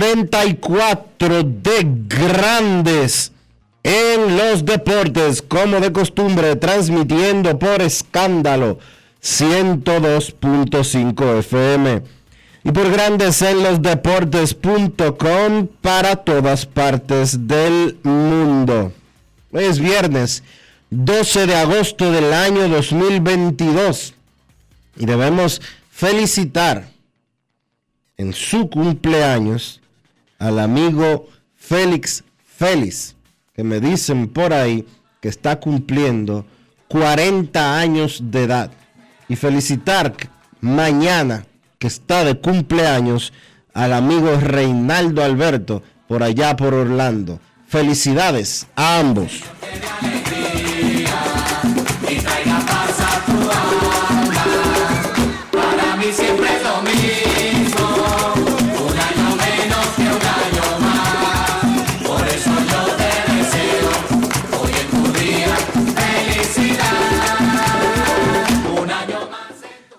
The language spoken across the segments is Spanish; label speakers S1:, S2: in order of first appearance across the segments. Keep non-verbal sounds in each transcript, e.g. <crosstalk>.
S1: 2834 de Grandes en los Deportes, como de costumbre, transmitiendo por escándalo 102.5 FM y por grandes en los deportes.com para todas partes del mundo. Hoy es viernes 12 de agosto del año 2022 y debemos felicitar en su cumpleaños al amigo Félix Félix, que me dicen por ahí que está cumpliendo 40 años de edad. Y felicitar mañana que está de cumpleaños al amigo Reinaldo Alberto por allá por Orlando. Felicidades a ambos.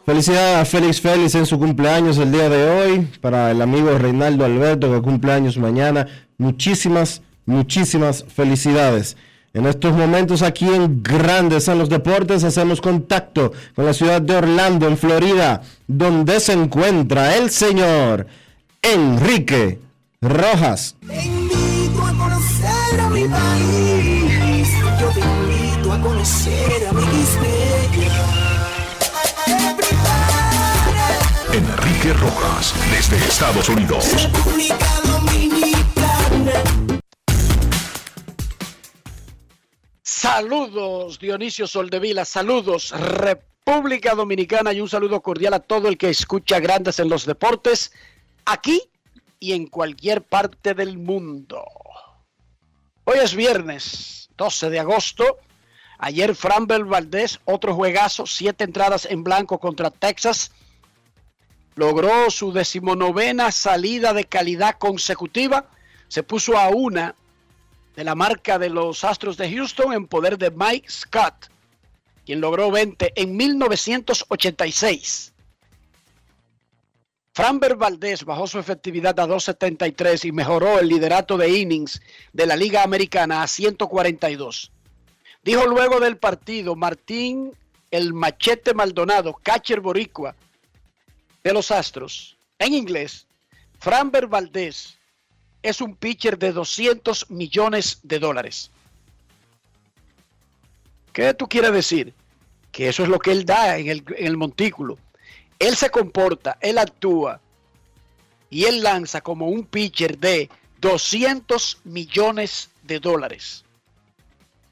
S1: Felicidades a Félix Félix en su cumpleaños el día de hoy. Para el amigo Reinaldo Alberto que cumpleaños mañana. Muchísimas, muchísimas felicidades. En estos momentos aquí en Grandes en los Deportes hacemos contacto con la ciudad de Orlando, en Florida, donde se encuentra el señor Enrique Rojas.
S2: A conocer a mi país. Yo te invito a conocer
S3: Rojas, desde Estados Unidos.
S4: Saludos Dionisio Soldevila, saludos República Dominicana y un saludo cordial a todo el que escucha Grandes en los Deportes, aquí y en cualquier parte del mundo. Hoy es viernes 12 de agosto. Ayer Framber Valdés, otro juegazo, siete entradas en blanco contra Texas. Logró su decimonovena salida de calidad consecutiva. Se puso a una de la marca de los Astros de Houston en poder de Mike Scott, quien logró 20 en 1986. Framber Valdés bajó su efectividad a 273 y mejoró el liderato de innings de la Liga Americana a 142. Dijo luego del partido Martín el Machete Maldonado, catcher boricua de los Astros, en inglés, Framber Valdés es un pitcher de 200 millones de dólares. ¿Qué tú quieres decir? Que eso es lo que él da en el, en el montículo. Él se comporta, él actúa y él lanza como un pitcher de 200 millones de dólares.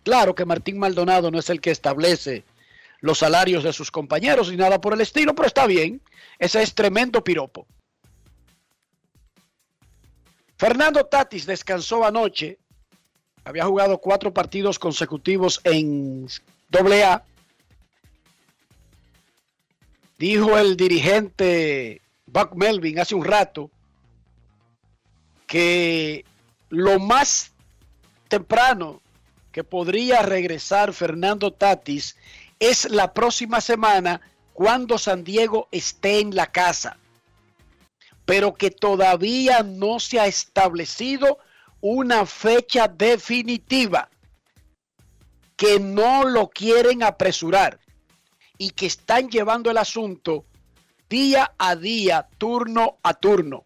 S4: Claro que Martín Maldonado no es el que establece los salarios de sus compañeros ni nada por el estilo, pero está bien. Ese es tremendo piropo. Fernando Tatis descansó anoche. Había jugado cuatro partidos consecutivos en AA. Dijo el dirigente Buck Melvin hace un rato que lo más temprano que podría regresar Fernando Tatis es la próxima semana cuando San Diego esté en la casa, pero que todavía no se ha establecido una fecha definitiva, que no lo quieren apresurar y que están llevando el asunto día a día, turno a turno.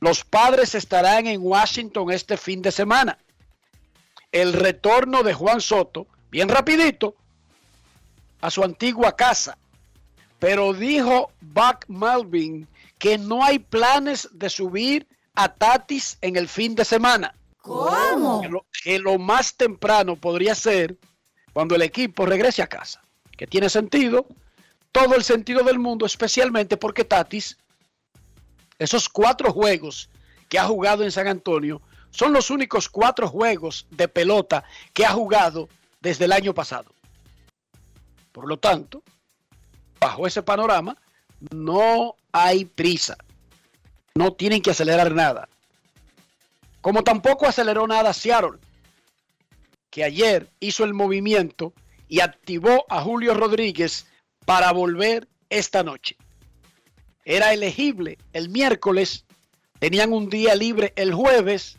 S4: Los padres estarán en Washington este fin de semana. El retorno de Juan Soto, bien rapidito, a su antigua casa. Pero dijo Buck Melvin que no hay planes de subir a Tatis en el fin de semana.
S5: ¿Cómo?
S4: Que lo, que lo más temprano podría ser cuando el equipo regrese a casa. Que tiene sentido, todo el sentido del mundo, especialmente porque Tatis, esos cuatro juegos que ha jugado en San Antonio, son los únicos cuatro juegos de pelota que ha jugado desde el año pasado. Por lo tanto, bajo ese panorama, no hay prisa. No tienen que acelerar nada. Como tampoco aceleró nada Seattle, que ayer hizo el movimiento y activó a Julio Rodríguez para volver esta noche. Era elegible el miércoles, tenían un día libre el jueves.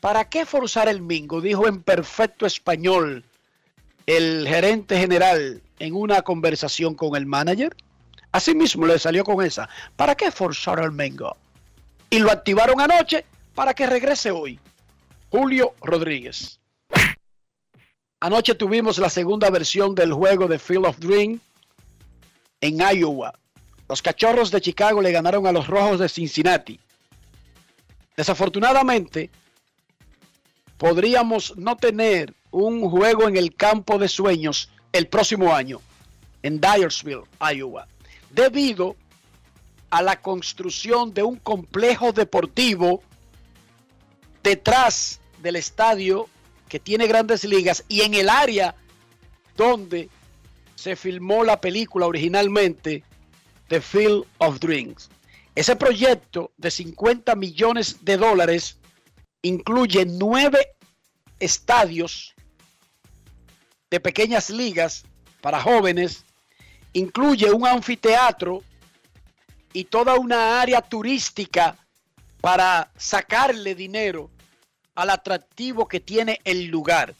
S4: ¿Para qué forzar el mingo? Dijo en perfecto español el gerente general en una conversación con el manager. Así mismo le salió con esa. ¿Para qué forzar el mingo? Y lo activaron anoche para que regrese hoy. Julio Rodríguez. Anoche tuvimos la segunda versión del juego de Field of Dream en Iowa. Los cachorros de Chicago le ganaron a los rojos de Cincinnati. Desafortunadamente, podríamos no tener un juego en el campo de sueños el próximo año en Dyersville, Iowa, debido a la construcción de un complejo deportivo detrás del estadio que tiene grandes ligas y en el área donde se filmó la película originalmente The Field of Dreams. Ese proyecto de 50 millones de dólares incluye nueve estadios de pequeñas ligas para jóvenes, incluye un anfiteatro y toda una área turística para sacarle dinero al atractivo que tiene el lugar.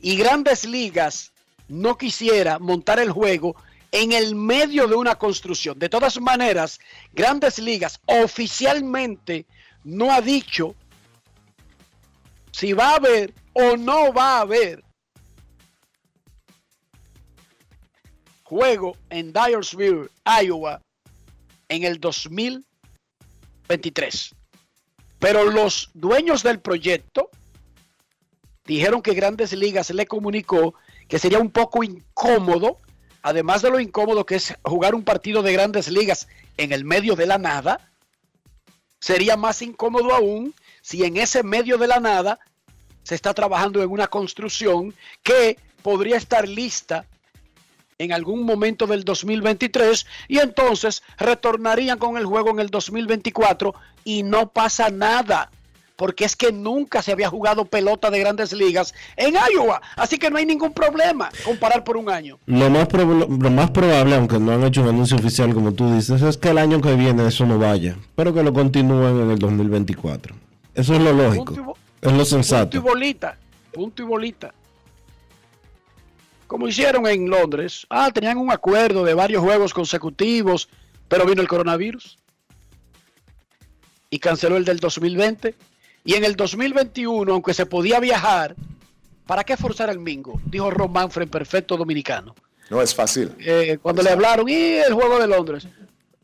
S4: Y grandes ligas no quisiera montar el juego en el medio de una construcción. De todas maneras, grandes ligas oficialmente no ha dicho si va a haber o no va a haber juego en Dyersville, Iowa, en el 2023. Pero los dueños del proyecto dijeron que Grandes Ligas le comunicó que sería un poco incómodo, además de lo incómodo que es jugar un partido de Grandes Ligas en el medio de la nada, sería más incómodo aún si en ese medio de la nada se está trabajando en una construcción que podría estar lista en algún momento del 2023 y entonces retornarían con el juego en el 2024 y no pasa nada. Porque es que nunca se había jugado pelota de grandes ligas en Iowa. Así que no hay ningún problema comparar por un año.
S1: Lo más, prob- lo más probable, aunque no han hecho un anuncio oficial como tú dices, es que el año que viene eso no vaya, pero que lo continúen en el 2024. Eso es lo lógico,
S4: Punto y bo-
S1: es lo
S4: Punto y
S1: sensato.
S4: bolita. Punto y bolita. Como hicieron en Londres. Ah, tenían un acuerdo de varios juegos consecutivos, pero vino el coronavirus. Y canceló el del 2020. Y en el 2021, aunque se podía viajar, ¿para qué forzar el mingo? Dijo Ron Manfred, perfecto dominicano.
S6: No es fácil.
S4: Eh, cuando le hablaron, y el juego de Londres,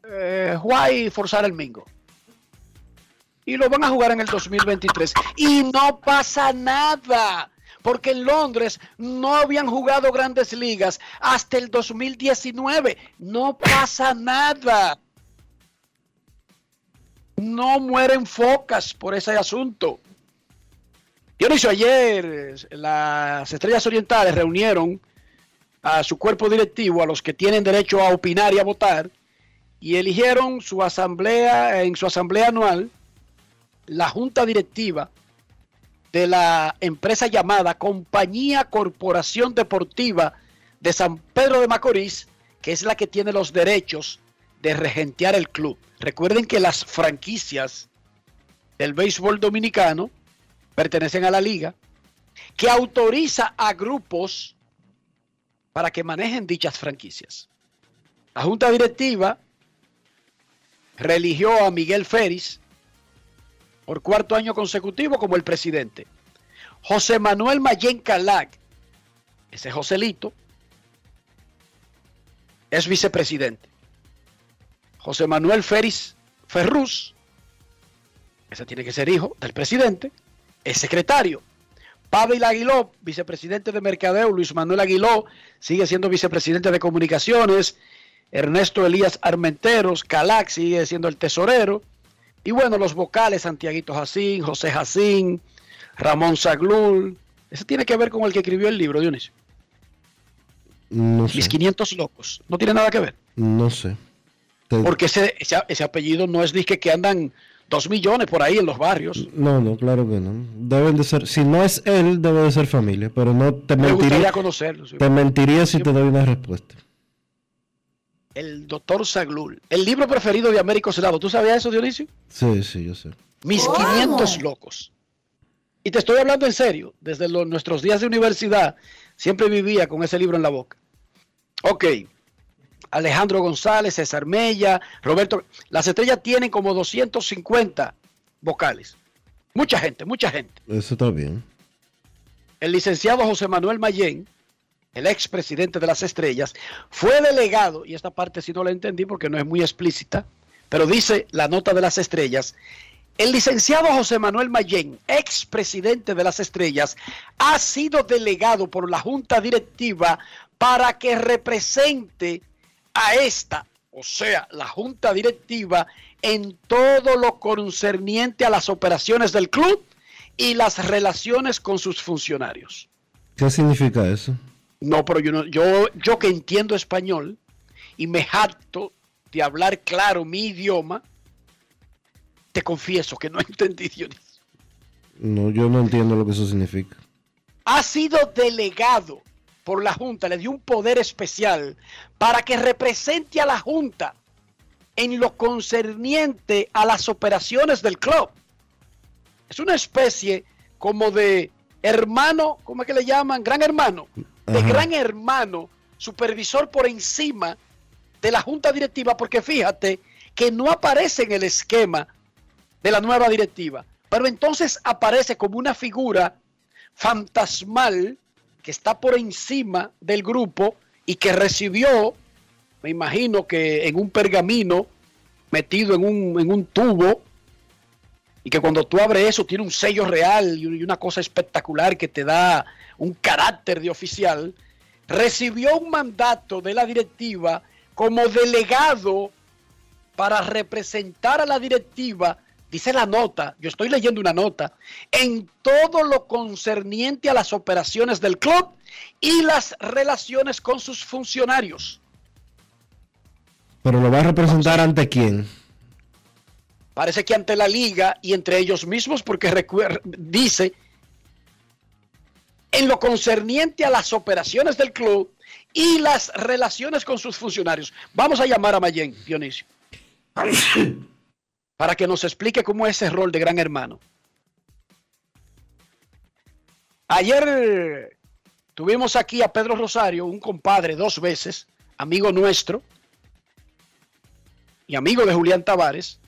S4: eh, why forzar el mingo. Y lo van a jugar en el 2023. Y no pasa nada. Porque en Londres no habían jugado grandes ligas hasta el 2019. No pasa nada. No mueren focas por ese asunto. Dionisio, ayer eh, las estrellas orientales reunieron a su cuerpo directivo, a los que tienen derecho a opinar y a votar, y eligieron su asamblea, en su asamblea anual, la junta directiva de la empresa llamada Compañía Corporación Deportiva de San Pedro de Macorís, que es la que tiene los derechos de regentear el club. Recuerden que las franquicias del béisbol dominicano pertenecen a la liga, que autoriza a grupos para que manejen dichas franquicias. La junta directiva religió a Miguel Ferris por cuarto año consecutivo como el presidente. José Manuel Mayen Calac, ese Joselito, es vicepresidente. José Manuel Ferris Ferrus, ese tiene que ser hijo del presidente, es secretario. Pavel Aguiló, vicepresidente de Mercadeo, Luis Manuel Aguiló sigue siendo vicepresidente de Comunicaciones, Ernesto Elías Armenteros, Calac sigue siendo el tesorero, y bueno, los vocales, Santiaguito Jacín, José Jacín, Ramón Zaglul, ese tiene que ver con el que escribió el libro, Dionisio.
S1: No sé.
S4: Mis 500 locos, no tiene nada que ver.
S1: No sé. Te-
S4: Porque ese, ese, ese apellido no es disque que andan dos millones por ahí en los barrios.
S1: No, no, claro que no. Deben de ser, si no es él, debe de ser familia, pero no te
S4: Me gustaría
S1: mentiría,
S4: conocerlo. sí.
S1: te mentiría si te doy una respuesta.
S4: El doctor Zaglul. El libro preferido de Américo Celado. ¿Tú sabías eso, Dionisio?
S1: Sí, sí, yo sé.
S4: Mis 500 locos. Y te estoy hablando en serio. Desde los- nuestros días de universidad, siempre vivía con ese libro en la boca. Ok. Alejandro González, César Mella, Roberto. Las estrellas tienen como 250 vocales. Mucha gente, mucha gente.
S1: Eso está bien.
S4: El licenciado José Manuel Mayén, el expresidente de las estrellas, fue delegado, y esta parte sí no la entendí porque no es muy explícita, pero dice la nota de las estrellas, el licenciado José Manuel Mayén, expresidente de las estrellas, ha sido delegado por la junta directiva para que represente a esta, o sea, la junta directiva, en todo lo concerniente a las operaciones del club y las relaciones con sus funcionarios.
S1: ¿Qué significa eso?
S4: No, pero yo, no, yo, yo que entiendo español y me jacto de hablar claro mi idioma, te confieso que no entendí, Dionisio.
S1: No, yo no entiendo lo que eso significa.
S4: Ha sido delegado por la Junta, le dio un poder especial para que represente a la Junta en lo concerniente a las operaciones del club. Es una especie como de hermano, ¿cómo es que le llaman? Gran hermano. De
S1: Ajá.
S4: gran hermano, supervisor por encima de la junta directiva, porque fíjate que no aparece en el esquema de la nueva directiva, pero entonces aparece como una figura fantasmal que está por encima del grupo y que recibió, me imagino que en un pergamino metido en un, en un tubo, y que cuando tú abres eso tiene un sello real y una cosa espectacular que te da un carácter de oficial, recibió un mandato de la directiva como delegado para representar a la directiva, dice la nota, yo estoy leyendo una nota, en todo lo concerniente a las operaciones del club y las relaciones con sus funcionarios.
S1: Pero lo va a representar ante quién?
S4: Parece que ante la liga y entre ellos mismos, porque <laughs> dice, en lo concerniente a las operaciones del club y las relaciones con sus funcionarios. Vamos a llamar a Mayen, Dionisio, <coughs> para que nos explique cómo es ese rol de gran hermano. Ayer tuvimos aquí a Pedro Rosario, un compadre dos veces, amigo nuestro y amigo de Julián Tavares,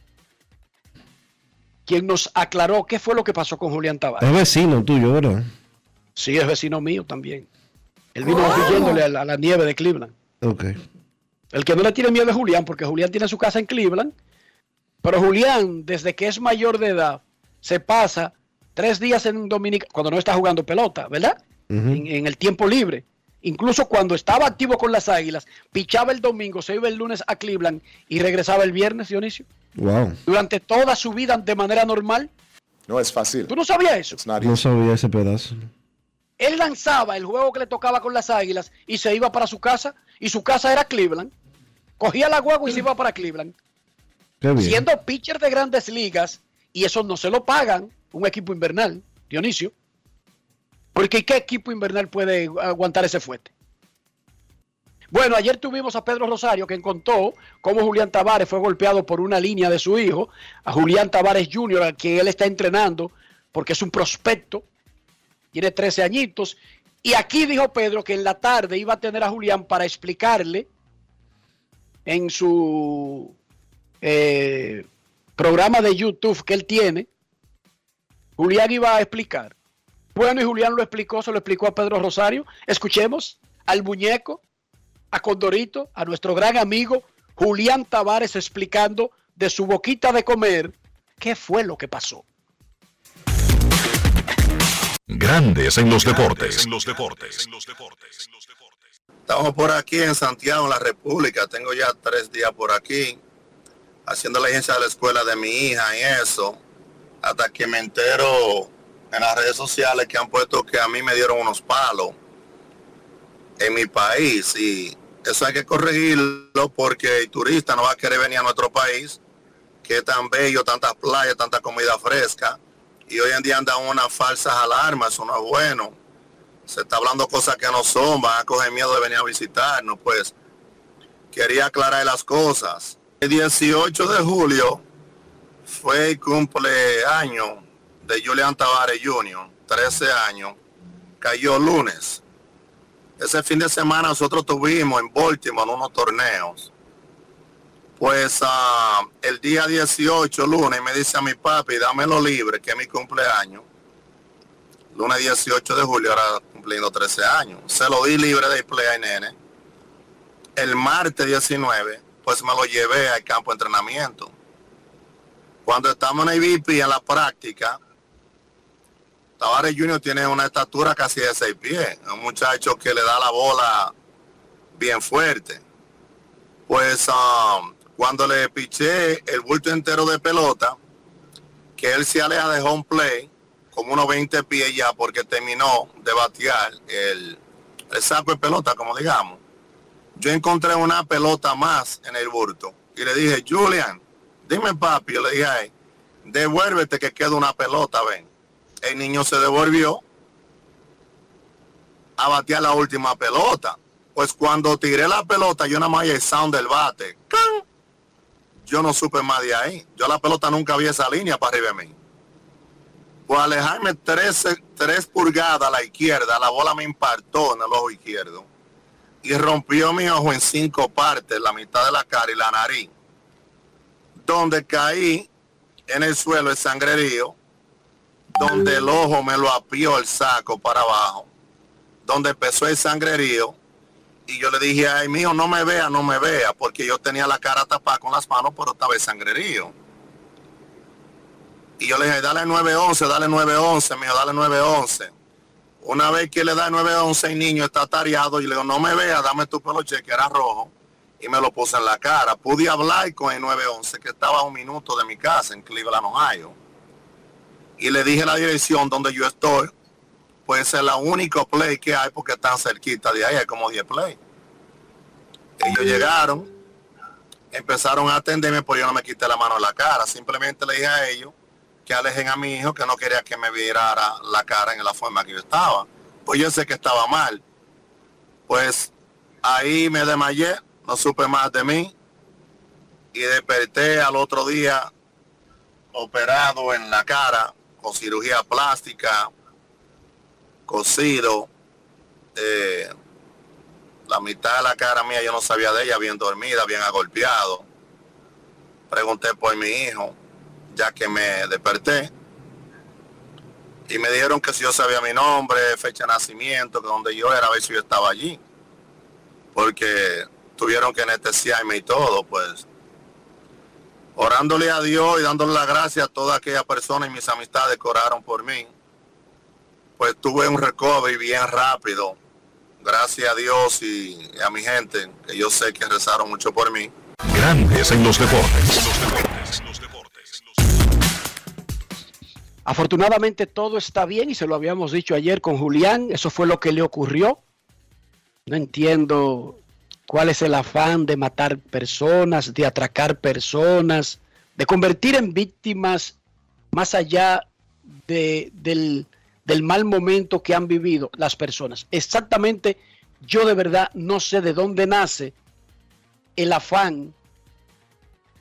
S4: quien nos aclaró qué fue lo que pasó con Julián Tavares.
S1: Es vecino tuyo, ¿verdad?
S4: Sí, es vecino mío también. Él vino huyéndole a la, a la nieve de Cleveland.
S1: Ok.
S4: El que no le tiene miedo es Julián, porque Julián tiene su casa en Cleveland. Pero Julián, desde que es mayor de edad, se pasa tres días en Dominica, cuando no está jugando pelota, ¿verdad? En, en el tiempo libre. Incluso cuando estaba activo con las águilas, pichaba el domingo, se iba el lunes a Cleveland y regresaba el viernes, Dionisio.
S1: Wow.
S4: Durante toda su vida de manera normal.
S5: No es fácil.
S4: ¿Tú no sabías eso?
S1: No sabía ese pedazo.
S4: Él lanzaba el juego que le tocaba con las águilas y se iba para su casa. Y su casa era Cleveland. Cogía la guagua y se iba para Cleveland.
S1: Qué bien.
S4: Siendo pitcher de grandes ligas. Y eso no se lo pagan un equipo invernal, Dionisio. Porque ¿qué equipo invernal puede aguantar ese fuerte? Bueno, ayer tuvimos a Pedro Rosario que contó cómo Julián Tavares fue golpeado por una línea de su hijo, a Julián Tavares Jr., al que él está entrenando, porque es un prospecto, tiene 13 añitos, y aquí dijo Pedro que en la tarde iba a tener a Julián para explicarle en su eh, programa de YouTube que él tiene, Julián iba a explicar. Bueno, y Julián lo explicó, se lo explicó a Pedro Rosario. Escuchemos al muñeco a Condorito, a nuestro gran amigo Julián Tavares explicando de su boquita de comer qué fue lo que pasó.
S3: Grandes en los deportes. En los deportes.
S5: Estamos por aquí en Santiago, en la República. Tengo ya tres días por aquí haciendo la agencia de la escuela de mi hija y eso. Hasta que me entero en las redes sociales que han puesto que a mí me dieron unos palos en mi país y eso hay que corregirlo porque el turista no va a querer venir a nuestro país, que es tan bello, tantas playas, tanta comida fresca, y hoy en día andan unas falsas alarmas, eso no es bueno. Se está hablando cosas que no son, van a coger miedo de venir a visitarnos, pues quería aclarar las cosas. El 18 de julio fue el cumpleaños de Julián Tavares Jr., 13 años, cayó lunes. Ese fin de semana nosotros tuvimos en Baltimore unos torneos. Pues ah, el día 18, lunes, me dice a mi papi, dámelo libre, que es mi cumpleaños. Lunes 18 de julio, ahora cumpliendo 13 años. Se lo di libre de play al nene. El martes 19, pues me lo llevé al campo de entrenamiento. Cuando estamos en el VIP en la práctica, Tavares Junior tiene una estatura casi de seis pies. Es un muchacho que le da la bola bien fuerte. Pues um, cuando le piché el bulto entero de pelota, que él se aleja de home play, como unos 20 pies ya, porque terminó de batear el, el saco de pelota, como digamos. Yo encontré una pelota más en el bulto y le dije, Julian, dime papi, yo le dije a él, devuélvete que queda una pelota, ven el niño se devolvió a batear la última pelota. Pues cuando tiré la pelota, yo nada más el sound del bate. Yo no supe más de ahí. Yo la pelota nunca vi esa línea para arriba de mí. Pues alejarme 13, 3 pulgadas a la izquierda, la bola me impartó en el ojo izquierdo y rompió mi ojo en cinco partes, la mitad de la cara y la nariz. Donde caí en el suelo el sangrerío donde el ojo me lo apió el saco para abajo, donde empezó el sangrerío, y yo le dije, ay, mío, no me vea, no me vea, porque yo tenía la cara tapada con las manos, pero estaba el sangrerío. Y yo le dije, dale 911, dale 911, mío, dale 911. Una vez que le da 911, el niño está tareado y le digo, no me vea, dame tu peluche, que era rojo, y me lo puse en la cara. Pude hablar con el 911, que estaba a un minuto de mi casa en Cleveland, Ohio y le dije la dirección donde yo estoy, pues es la única play que hay porque están cerquita de ahí, hay como 10 play. Ellos llegaron, empezaron a atenderme, pues yo no me quité la mano en la cara, simplemente le dije a ellos que alejen a mi hijo, que no quería que me viera la cara en la forma que yo estaba. Pues yo sé que estaba mal. Pues ahí me desmayé, no supe más de mí y desperté al otro día operado en la cara con cirugía plástica, cosido. Eh, la mitad de la cara mía yo no sabía de ella, bien dormida, bien agolpeado. Pregunté por mi hijo, ya que me desperté. Y me dijeron que si yo sabía mi nombre, fecha de nacimiento, que donde yo era, a ver si yo estaba allí. Porque tuvieron que anestesiarme y todo, pues orándole a Dios y dándole las gracias a todas aquellas personas y mis amistades que oraron por mí, pues tuve un recovery bien rápido. Gracias a Dios y a mi gente, que yo sé que rezaron mucho por mí.
S3: Grandes en los deportes. Los deportes, los deportes.
S4: Afortunadamente todo está bien y se lo habíamos dicho ayer con Julián, eso fue lo que le ocurrió. No entiendo cuál es el afán de matar personas, de atracar personas, de convertir en víctimas más allá de- del, del mal momento que han vivido las personas. Exactamente, yo de verdad no sé de dónde nace el afán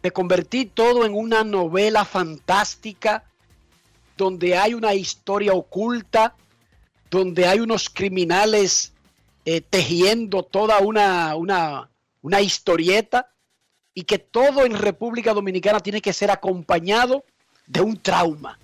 S4: de convertir todo en una novela fantástica donde hay una historia oculta, donde hay unos criminales eh, tejiendo toda una, una, una historieta y que todo en República Dominicana tiene que ser acompañado de un trauma,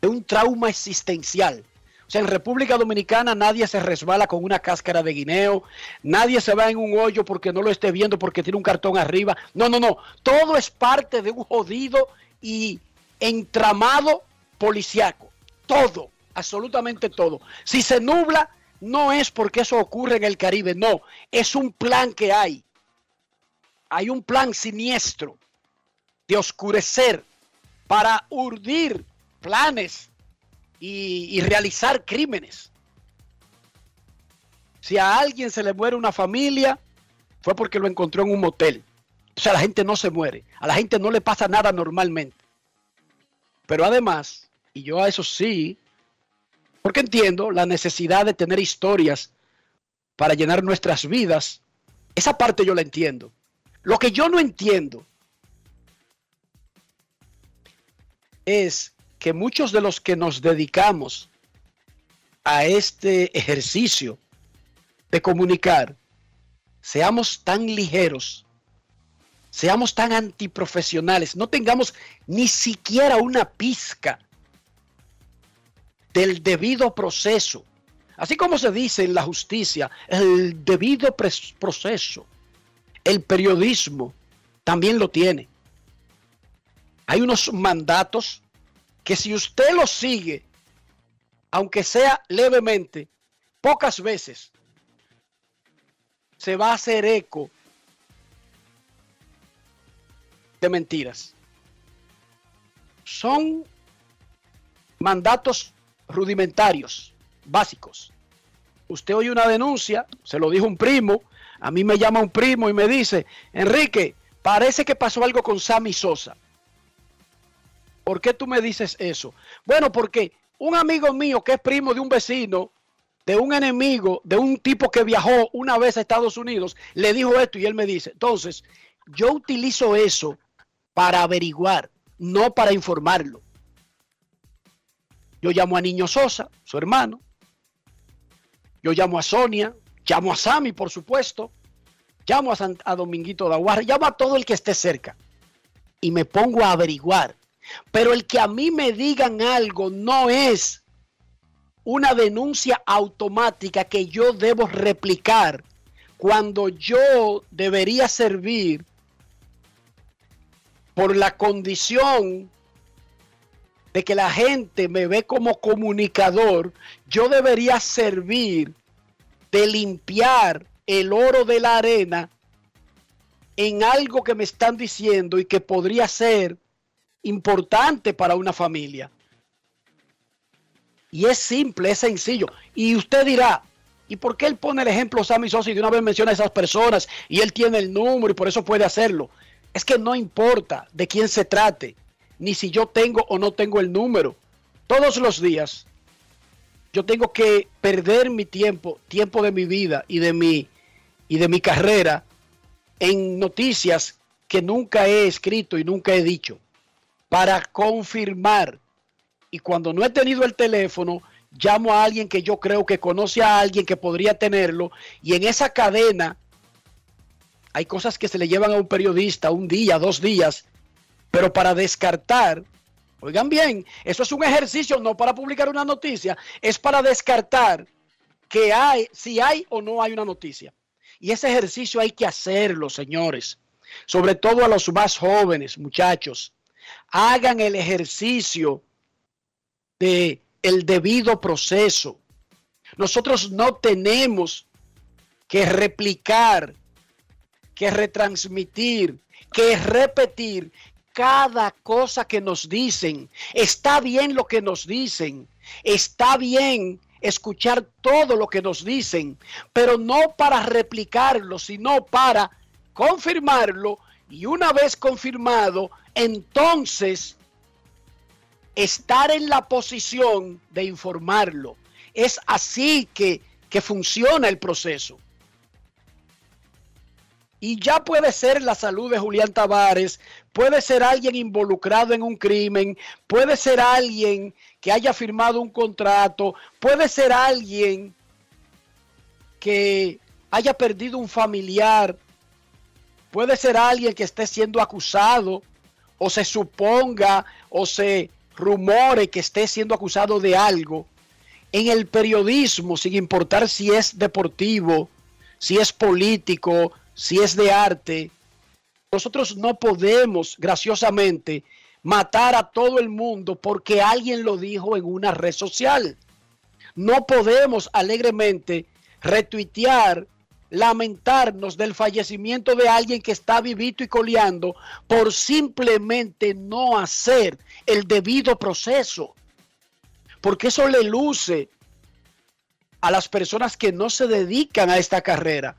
S4: de un trauma existencial. O sea, en República Dominicana nadie se resbala con una cáscara de guineo, nadie se va en un hoyo porque no lo esté viendo porque tiene un cartón arriba. No, no, no. Todo es parte de un jodido y entramado policiaco. Todo, absolutamente todo. Si se nubla, no es porque eso ocurre en el Caribe, no. Es un plan que hay. Hay un plan siniestro de oscurecer para urdir planes y, y realizar crímenes. Si a alguien se le muere una familia, fue porque lo encontró en un motel. O sea, la gente no se muere. A la gente no le pasa nada normalmente. Pero además, y yo a eso sí, porque entiendo la necesidad de tener historias para llenar nuestras vidas, esa parte yo la entiendo. Lo que yo no entiendo es que muchos de los que nos dedicamos a este ejercicio de comunicar, seamos tan ligeros, seamos tan antiprofesionales, no tengamos ni siquiera una pizca del debido proceso. Así como se dice en la justicia, el debido proceso, el periodismo también lo tiene. Hay unos mandatos que si usted los sigue, aunque sea levemente, pocas veces se va a hacer eco de mentiras. Son mandatos rudimentarios, básicos. Usted oye una denuncia, se lo dijo un primo, a mí me llama un primo y me dice, Enrique, parece que pasó algo con Sammy Sosa. ¿Por qué tú me dices eso? Bueno, porque un amigo mío que es primo de un vecino, de un enemigo, de un tipo que viajó una vez a Estados Unidos, le dijo esto y él me dice, entonces, yo utilizo eso para averiguar, no para informarlo. Yo llamo a Niño Sosa, su hermano. Yo llamo a Sonia, llamo a Sammy, por supuesto. Llamo a, San- a Dominguito de Aguarra, llamo a todo el que esté cerca. Y me pongo a averiguar. Pero el que a mí me digan algo no es una denuncia automática que yo debo replicar cuando yo debería servir por la condición de que la gente me ve como comunicador, yo debería servir de limpiar el oro de la arena en algo que me están diciendo y que podría ser importante para una familia. Y es simple, es sencillo. Y usted dirá, ¿y por qué él pone el ejemplo Sammy Sosa y de una vez menciona a esas personas y él tiene el número y por eso puede hacerlo? Es que no importa de quién se trate, ni si yo tengo o no tengo el número. Todos los días yo tengo que perder mi tiempo, tiempo de mi vida y de mi y de mi carrera en noticias que nunca he escrito y nunca he dicho para confirmar. Y cuando no he tenido el teléfono, llamo a alguien que yo creo que conoce a alguien que podría tenerlo. Y en esa cadena hay cosas que se le llevan a un periodista un día, dos días, pero para descartar, oigan bien, eso es un ejercicio no para publicar una noticia, es para descartar que hay, si hay o no hay una noticia. Y ese ejercicio hay que hacerlo, señores. Sobre todo a los más jóvenes, muchachos. Hagan el ejercicio de el debido proceso. Nosotros no tenemos que replicar, que retransmitir, que repetir cada cosa que nos dicen. Está bien lo que nos dicen. Está bien escuchar todo lo que nos dicen, pero no para replicarlo, sino para confirmarlo y una vez confirmado, entonces estar en la posición de informarlo. Es así que, que funciona el proceso. Y ya puede ser la salud de Julián Tavares, puede ser alguien involucrado en un crimen, puede ser alguien que haya firmado un contrato, puede ser alguien que haya perdido un familiar, puede ser alguien que esté siendo acusado o se suponga o se rumore que esté siendo acusado de algo. En el periodismo, sin importar si es deportivo, si es político, si es de arte, nosotros no podemos graciosamente matar a todo el mundo porque alguien lo dijo en una red social. No podemos alegremente retuitear, lamentarnos del fallecimiento de alguien que está vivito y coleando por simplemente no hacer el debido proceso. Porque eso le luce a las personas que no se dedican a esta carrera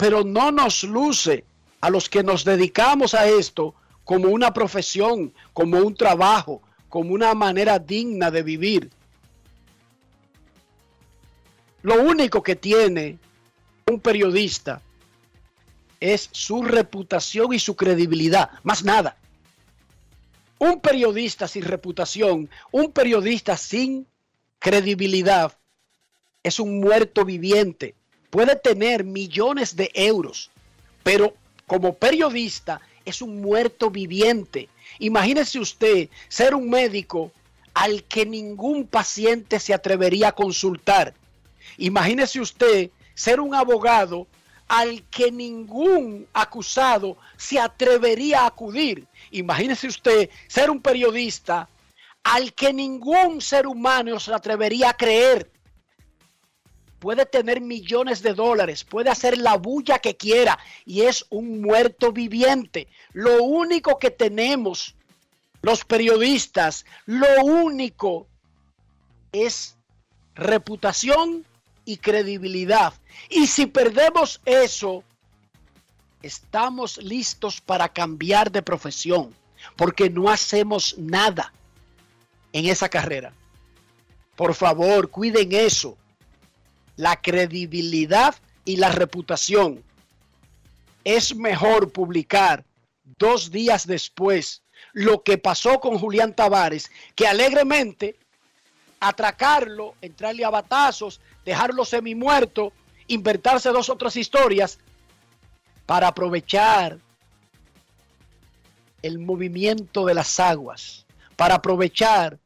S4: pero no nos luce a los que nos dedicamos a esto como una profesión, como un trabajo, como una manera digna de vivir. Lo único que tiene un periodista es su reputación y su credibilidad, más nada. Un periodista sin reputación, un periodista sin credibilidad, es un muerto viviente puede tener millones de euros, pero como periodista es un muerto viviente. Imagínese usted ser un médico al que ningún paciente se atrevería a consultar. Imagínese usted ser un abogado al que ningún acusado se atrevería a acudir. Imagínese usted ser un periodista al que ningún ser humano se atrevería a creer puede tener millones de dólares, puede hacer la bulla que quiera y es un muerto viviente. Lo único que tenemos los periodistas, lo único es reputación y credibilidad. Y si perdemos eso, estamos listos para cambiar de profesión, porque no hacemos nada en esa carrera. Por favor, cuiden eso la credibilidad y la reputación. Es mejor publicar dos días después lo que pasó con Julián Tavares que alegremente atracarlo, entrarle a batazos, dejarlo semi muerto, inventarse dos otras historias para aprovechar el movimiento de las aguas, para aprovechar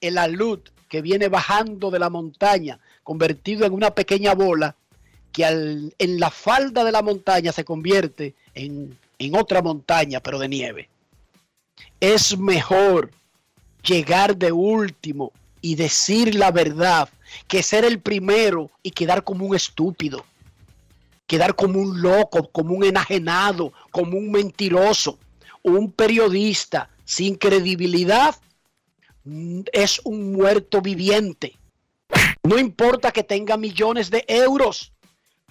S4: el alud que viene bajando de la montaña, convertido en una pequeña bola que en la falda de la montaña se convierte en, en otra montaña, pero de nieve. Es mejor llegar de último y decir la verdad que ser el primero y quedar como un estúpido, quedar como un loco, como un enajenado, como un mentiroso. Un periodista sin credibilidad es un muerto viviente. No importa que tenga millones de euros.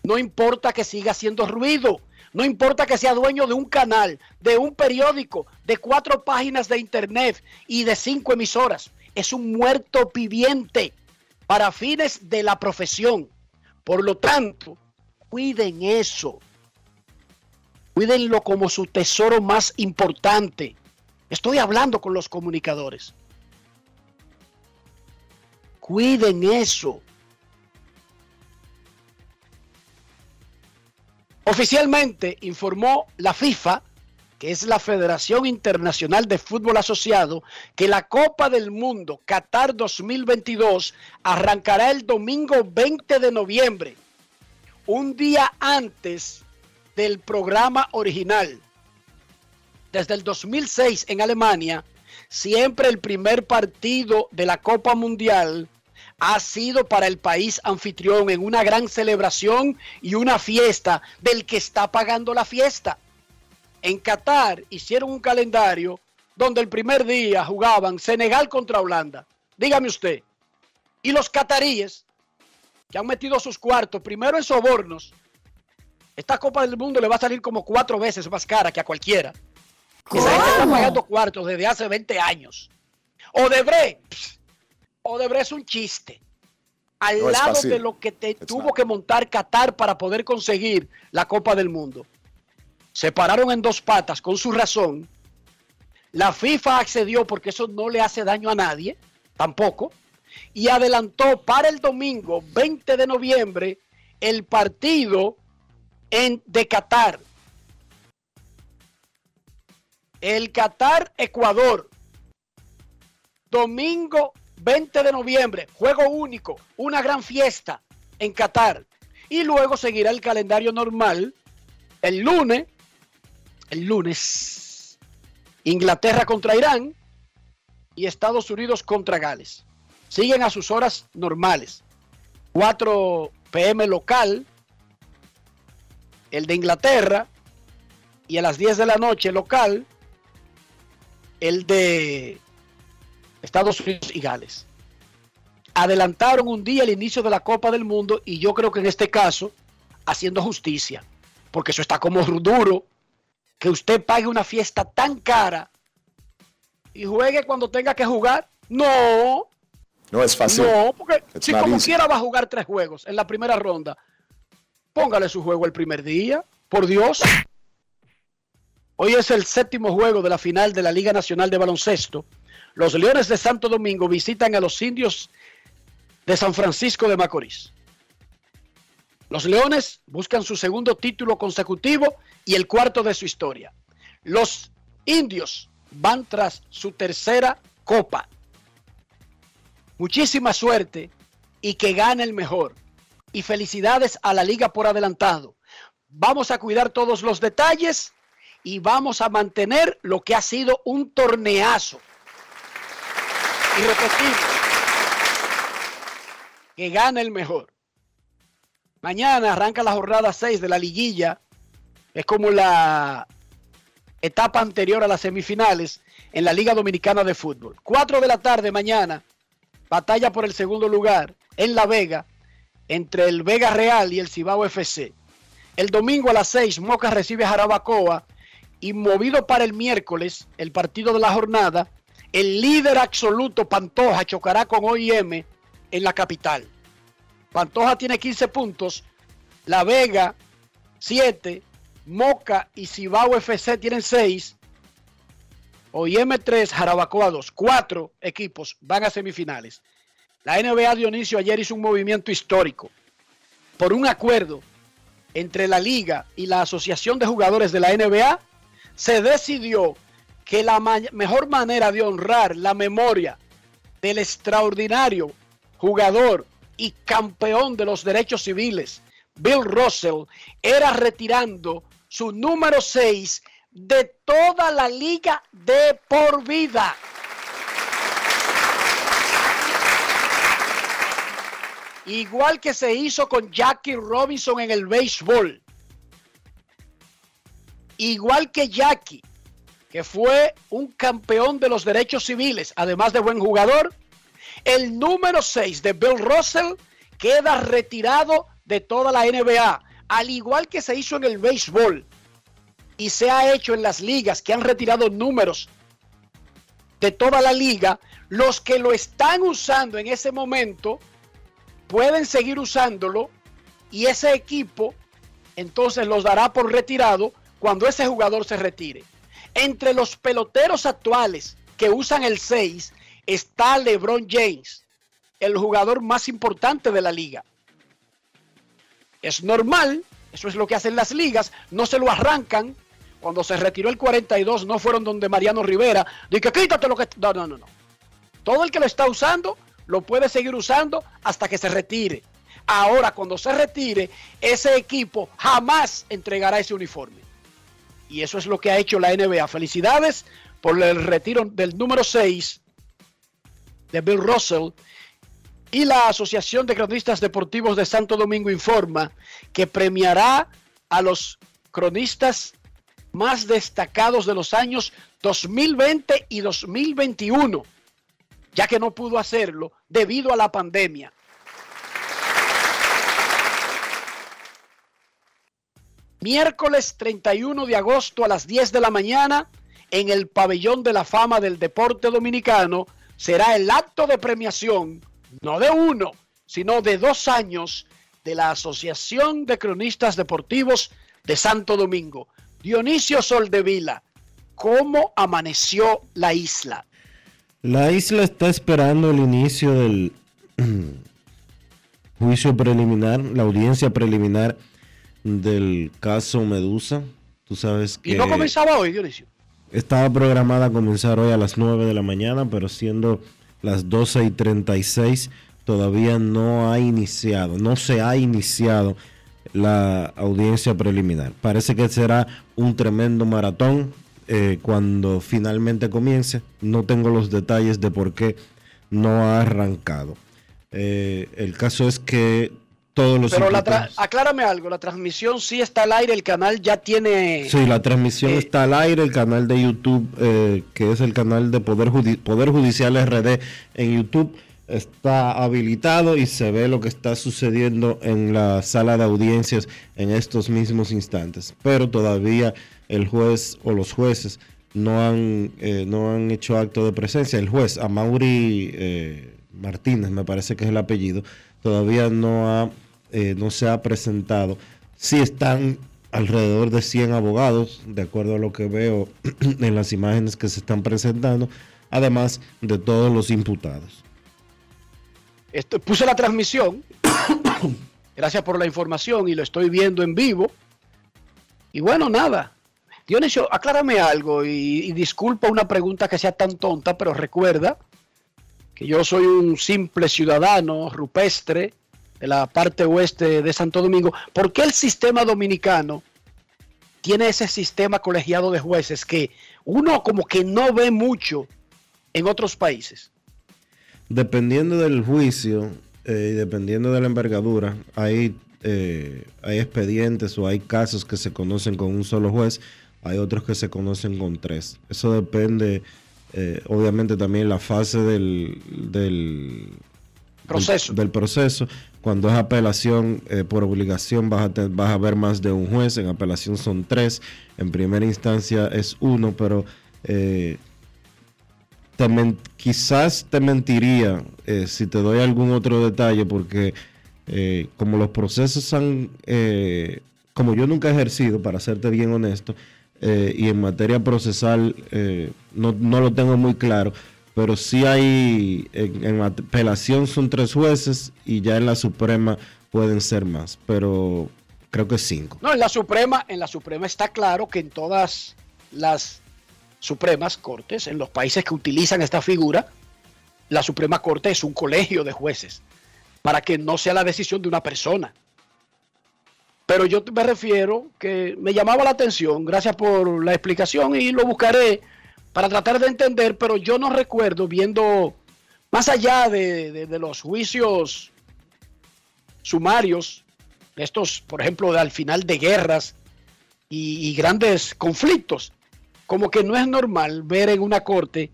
S4: No importa que siga haciendo ruido. No importa que sea dueño de un canal, de un periódico, de cuatro páginas de internet y de cinco emisoras. Es un muerto viviente para fines de la profesión. Por lo tanto, cuiden eso. Cuídenlo como su tesoro más importante. Estoy hablando con los comunicadores. Cuiden eso. Oficialmente informó la FIFA, que es la Federación Internacional de Fútbol Asociado, que la Copa del Mundo Qatar 2022 arrancará el domingo 20 de noviembre, un día antes del programa original. Desde el 2006 en Alemania, siempre el primer partido de la Copa Mundial ha sido para el país anfitrión en una gran celebración y una fiesta del que está pagando la fiesta. En Qatar hicieron un calendario donde el primer día jugaban Senegal contra Holanda. Dígame usted. Y los cataríes, que han metido sus cuartos, primero en sobornos, esta Copa del Mundo le va a salir como cuatro veces más cara que a cualquiera. Esa gente está pagando cuartos desde hace 20 años. Odebrecht, Odebrecht es un chiste. Al
S6: No
S4: lado de lo que te
S6: It's
S4: tuvo
S6: not.
S4: que montar Qatar para poder conseguir la Copa del Mundo. Se pararon en dos patas con su razón. La FIFA accedió porque eso no le hace daño a nadie, tampoco. Y adelantó para el domingo 20 de noviembre el partido en, de Qatar. El Qatar-Ecuador. Domingo 20 de noviembre, juego único, una gran fiesta en Qatar. Y luego seguirá el calendario normal. El lunes, el lunes, Inglaterra contra Irán y Estados Unidos contra Gales. Siguen a sus horas normales. 4 pm local, el de Inglaterra, y a las 10 de la noche local, el de Estados Unidos y Gales. Adelantaron un día el inicio de la Copa del Mundo y yo creo que en este caso, haciendo justicia, porque eso está como duro, que usted pague una fiesta tan cara y juegue cuando tenga que jugar. No,
S6: No es fácil.
S4: no, porque
S6: It's
S4: si como
S6: easy.
S4: quiera va a jugar tres juegos en la primera ronda, póngale su juego el primer día, por Dios. Hoy es el séptimo juego de la final de la Liga Nacional de Baloncesto. Los Leones de Santo Domingo visitan a los indios de San Francisco de Macorís. Los Leones buscan su segundo título consecutivo y el cuarto de su historia. Los indios van tras su tercera copa. Muchísima suerte y que gane el mejor. Y felicidades a la liga por adelantado. Vamos a cuidar todos los detalles y vamos a mantener lo que ha sido un torneazo. Y que gane el mejor. Mañana arranca la jornada 6 de la liguilla. Es como la etapa anterior a las semifinales en la Liga Dominicana de Fútbol. 4 de la tarde mañana, batalla por el segundo lugar en La Vega entre el Vega Real y el Cibao FC. El domingo a las 6, Moca recibe a Jarabacoa y movido para el miércoles, el partido de la jornada, el líder absoluto Pantoja chocará con OIM en la capital. Pantoja tiene 15 puntos, La Vega 7, Moca y Cibao FC tienen 6, OIM 3, Jarabacoa 2, 4 equipos van a semifinales. La NBA Dionisio ayer hizo un movimiento histórico por un acuerdo entre la liga y la asociación de jugadores de la NBA, se decidió que la mejor manera de honrar la memoria del extraordinario jugador y campeón de los derechos civiles, Bill Russell, era retirando su número 6 de toda la liga de por vida. Igual que se hizo con Jackie Robinson en el béisbol. Igual que Jackie, que fue un campeón de los derechos civiles, además de buen jugador, el número 6 de Bill Russell queda retirado de toda la NBA, al igual que se hizo en el béisbol y se ha hecho en las ligas que han retirado números de toda la liga, los que lo están usando en ese momento pueden seguir usándolo y ese equipo entonces los dará por retirado cuando ese jugador se retire. Entre los peloteros actuales que usan el 6 está LeBron James, el jugador más importante de la liga. Es normal, eso es lo que hacen las ligas, no se lo arrancan. Cuando se retiró el 42 no fueron donde Mariano Rivera, que quítate lo que... No, no, no, no. Todo el que lo está usando lo puede seguir usando hasta que se retire. Ahora, cuando se retire, ese equipo jamás entregará ese uniforme. Y eso es lo que ha hecho la NBA. Felicidades por el retiro del número 6 de Bill Russell. Y la Asociación de Cronistas Deportivos de Santo Domingo informa que premiará a los cronistas más destacados de los años 2020 y 2021, ya que no pudo hacerlo debido a la pandemia. Miércoles 31 de agosto a las 10 de la mañana, en el pabellón de la fama del deporte dominicano, será el acto de premiación, no de uno, sino de dos años de la Asociación de Cronistas Deportivos de Santo Domingo. Dionisio Soldevila, ¿cómo amaneció la isla?
S1: La isla está esperando el inicio del <clears throat> juicio preliminar, la audiencia preliminar del caso Medusa. Tú sabes que
S4: Y no comenzaba hoy, Dionisio.
S1: estaba programada a comenzar hoy a las 9 de la mañana, pero siendo las 12 y 36, todavía no ha iniciado, no se ha iniciado la audiencia preliminar. Parece que será un tremendo maratón eh, cuando finalmente comience. No tengo los detalles de por qué no ha arrancado. Eh, el caso es que todos los...
S4: Pero la aclárame algo, la transmisión sí está al aire, el canal ya tiene...
S1: Sí, la transmisión
S4: Eh,
S1: está al aire, el canal de YouTube, eh, que es el canal de Poder, Judi- Poder Judicial RD en YouTube, está habilitado y se ve lo que está sucediendo en la sala de audiencias en estos mismos instantes. Pero todavía el juez o los jueces no han, eh, no han hecho acto de presencia. El juez, Amaury eh, Martínez, me parece que es el apellido, todavía no, ha, eh, no se ha presentado. Sí están alrededor de 100 abogados, de acuerdo a lo que veo <clears throat> en las imágenes que se están presentando, además de todos los imputados.
S4: Esto- puse la transmisión. <coughs> Gracias por la información y lo estoy viendo en vivo. Y bueno, nada. Dionisio, aclárame algo y, y disculpa una pregunta que sea tan tonta, pero recuerda que yo soy un simple ciudadano rupestre de la parte oeste de Santo Domingo. ¿Por qué el sistema dominicano tiene ese sistema colegiado de jueces que uno como que no ve mucho en otros países?
S1: Dependiendo del juicio eh, y dependiendo de la envergadura, hay, eh, hay expedientes o hay casos que se conocen con un solo juez, hay otros que se conocen con tres. Eso depende, eh, obviamente, también la fase del, del
S4: Proceso.
S1: Del, del proceso. Cuando es apelación, eh, por obligación vas a, te- vas a ver más de un juez. En apelación son tres. En primera instancia es uno, pero eh, te men- quizás te mentiría eh, si te doy algún otro detalle, porque como los procesos han, como yo nunca he ejercido, para serte bien honesto, eh, y en materia procesal eh, no, no lo tengo muy claro, pero sí hay, en, en apelación son tres jueces y ya en la Suprema pueden ser más, pero creo que cinco.
S4: No, en la Suprema, en la Suprema está claro que en todas las Supremas Cortes, en los países que utilizan esta figura, la Suprema Corte es un colegio de jueces, para que no sea la decisión de una persona. Pero yo me refiero que me llamaba la atención, gracias por la explicación y lo buscaré para tratar de entender, pero yo no recuerdo viendo, más allá de, de- de los juicios sumarios, estos, por ejemplo, de al final de guerras y, y grandes conflictos, como que no es normal ver en una corte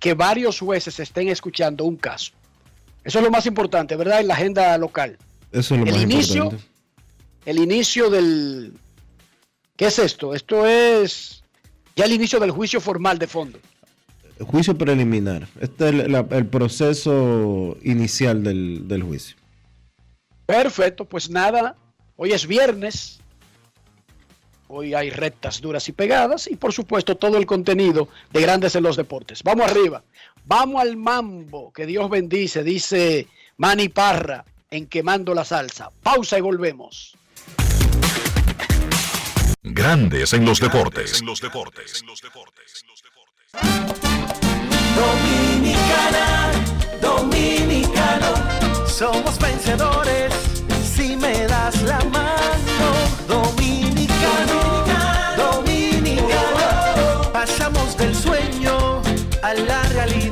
S4: que varios jueces estén escuchando un caso. Eso es lo más importante, ¿verdad? En la agenda local.
S1: Eso es lo
S4: El
S1: más
S4: inicio-
S1: importante.
S4: El inicio del... ¿Qué es esto? Esto es ya el inicio del juicio formal de fondo.
S1: Juicio preliminar. Este es el, la- el proceso inicial del, del juicio.
S4: Perfecto, pues nada, hoy es viernes, hoy hay rectas duras y pegadas y por supuesto todo el contenido de Grandes en los Deportes. Vamos arriba, vamos al mambo, que Dios bendice, dice Manny Parra en Quemando la Salsa. Pausa y volvemos.
S3: Grandes en los deportes. En los deportes.
S7: Dominicana, dominicano, somos vencedores si me das la mano. Dominicano, dominicano, pasamos del sueño a la realidad.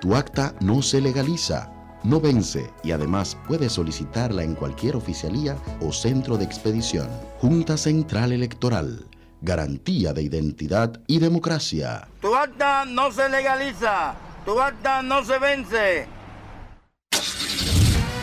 S8: Tu acta no se legaliza, no vence y además puedes solicitarla en cualquier oficialía o centro de expedición. Junta Central Electoral. Garantía de identidad y democracia.
S9: Tu acta no se legaliza, tu acta no se vence.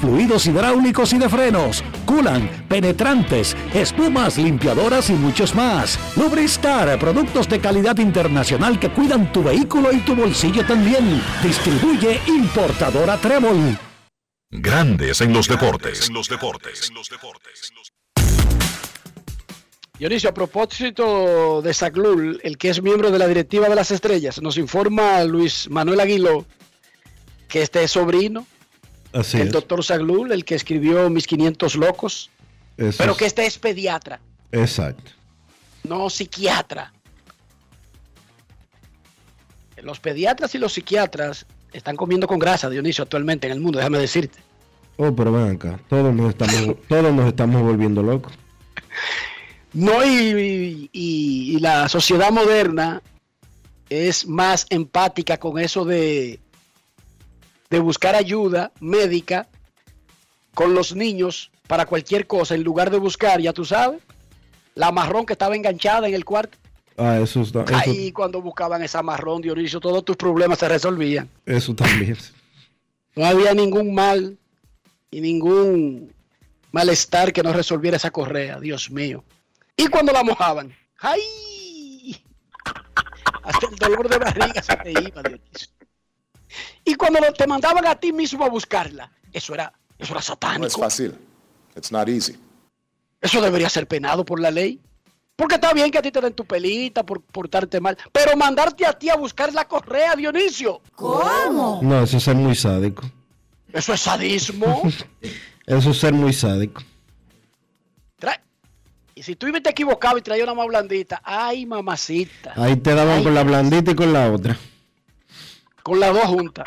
S10: fluidos hidráulicos y de frenos, culan, penetrantes, espumas, limpiadoras y muchos más. Lubristar, productos de calidad internacional que cuidan tu vehículo y tu bolsillo también. Distribuye importadora Trébol.
S3: Grandes en los deportes.
S4: Dionisio, a propósito de Saglul, el que es miembro de la directiva de las estrellas, nos informa Luis Manuel Aguilo que este es sobrino
S1: Así es.
S4: doctor Saglul, el que escribió Mis 500 Locos,
S1: Eso
S4: pero
S1: es.
S4: que este es pediatra,
S1: Exacto.
S4: no psiquiatra. Los pediatras y los psiquiatras están comiendo con grasa, Dionisio, actualmente en el mundo, déjame decirte.
S1: Oh, pero ven acá. Todos nos estamos, <laughs> todos nos estamos volviendo locos.
S4: No, y, y- y la sociedad moderna es más empática con eso de, de buscar ayuda médica con los niños para cualquier cosa, en lugar de buscar, ya tú sabes, la marrón que estaba enganchada en el cuarto.
S1: Ah, eso, está, eso,
S4: Ahí cuando buscaban esa marrón, Dionisio, todos tus problemas se resolvían.
S1: eso también.
S4: No había ningún mal y ningún malestar que no resolviera esa correa, Dios mío. Y cuando la mojaban, ¡ay! Hasta el dolor de barriga se te iba, Dionisio. Y cuando te mandaban a ti mismo a buscarla, eso era, eso era satánico.
S11: No es fácil. It's not easy.
S4: Eso debería ser penado por la ley. Porque está bien que a ti te den tu pelita por portarte mal, pero mandarte a ti a buscar la correa, Dionisio. ¿Cómo?
S1: No, eso es ser muy sádico.
S4: Eso es sadismo. <laughs>
S1: Eso es ser muy sádico.
S4: Trae- Y si tú te equivocabas y traías una más blandita, ay, mamacita.
S1: Ahí te daban
S4: Ay,
S1: con la blandita y con la otra.
S4: Con las dos juntas.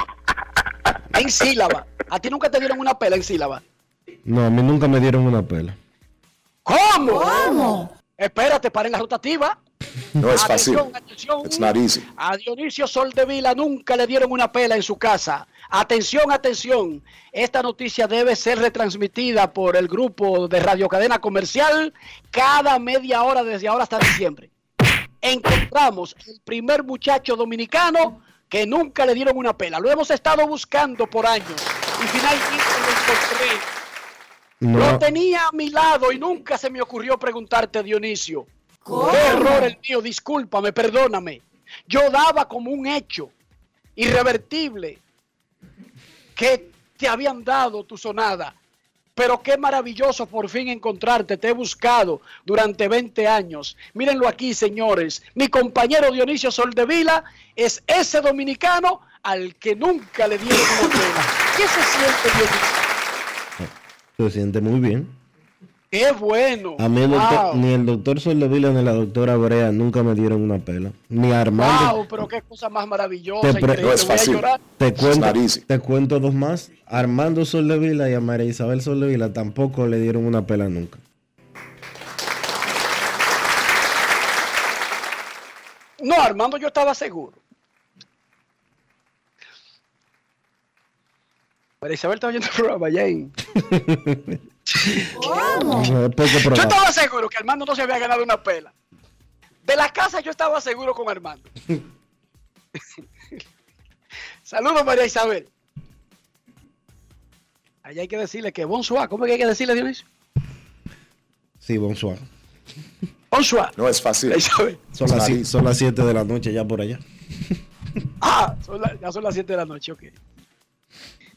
S4: En sílaba. A ti nunca te dieron una pela en sílaba.
S1: No, a mí nunca me dieron una pela.
S4: ¿Cómo? ¿Cómo? Espérate, paren la rotativa.
S11: No es fácil.
S4: Atención, atención.
S11: It's not easy.
S4: A Dionisio Soldevila nunca le dieron una pela en su casa. Atención, atención. Esta noticia debe ser retransmitida por el grupo de Radio Cadena Comercial cada media hora desde ahora hasta diciembre. Encontramos el primer muchacho dominicano que nunca le dieron una pela. Lo hemos estado buscando por años y finalmente lo encontré. Lo tenía a mi lado y nunca se me ocurrió preguntarte, Dionisio. Qué error el mío, discúlpame, perdóname. Yo daba como un hecho irrevertible que te habían dado tu sonada. Pero qué maravilloso por fin encontrarte. Te he buscado durante 20 años. Mírenlo aquí, señores. Mi compañero Dionisio Soldevila es ese dominicano al que nunca le dieron una pena. ¿Qué se siente, Dionisio?
S1: Se siente muy bien.
S4: ¡Qué bueno!
S1: A mí el doctor-
S4: Wow.
S1: ni el doctor Soldevila ni la doctora Brea nunca me dieron una pela. Ni Armando.
S4: Wow, pero qué cosa más maravillosa.
S1: Te.
S4: Voy a llorar.
S1: Te cuento, te cuento dos más. Armando Soldevila y a María Isabel Soldevila tampoco le dieron una pela nunca.
S4: No, Armando, yo estaba seguro. María Isabel estaba oyendo el programa allá <laughs> Yo estaba seguro que Armando no se había ganado una pela. De la casa yo estaba seguro con Armando. <laughs> Saludos, María Isabel. Allá hay que decirle que bonsoir. ¿Cómo que hay que decirle, Dionisio?
S1: Sí, bonsoir.
S4: Bonsoir.
S11: No es fácil.
S1: Son
S11: It's
S1: las,
S11: not
S1: si-
S11: easy.
S1: son las 7 de la noche ya por allá.
S4: Ah, son la- ya son las 7 de la noche, ok.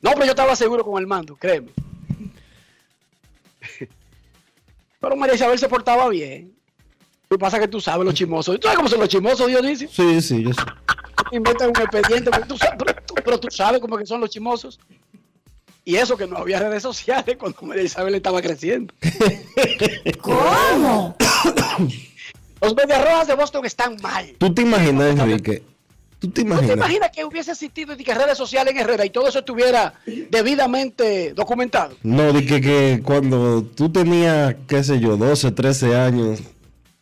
S4: No, pero yo estaba seguro con Armando, créeme. Pero María Isabel se portaba bien. Lo que pasa es que tú sabes los chismosos. ¿Tú sabes cómo son los chismosos, Dionisio?
S1: Sí, sí, yo sé.
S4: Inventan un expediente, pero tú, sabes, pero, tú, pero tú sabes cómo que son los chismosos. Y eso que no había redes sociales cuando María Isabel estaba creciendo. <laughs>
S2: ¿Cómo?
S4: Los Medias Rojas de Boston están mal.
S1: ¿Tú te imaginas, Enrique? ¿Tú te
S4: ¿No te
S1: imaginas?
S4: imaginas que hubiese existido de que redes sociales en Herrera y todo eso estuviera debidamente documentado?
S1: No, de que, que cuando tú tenías, qué sé yo, 12, 13 años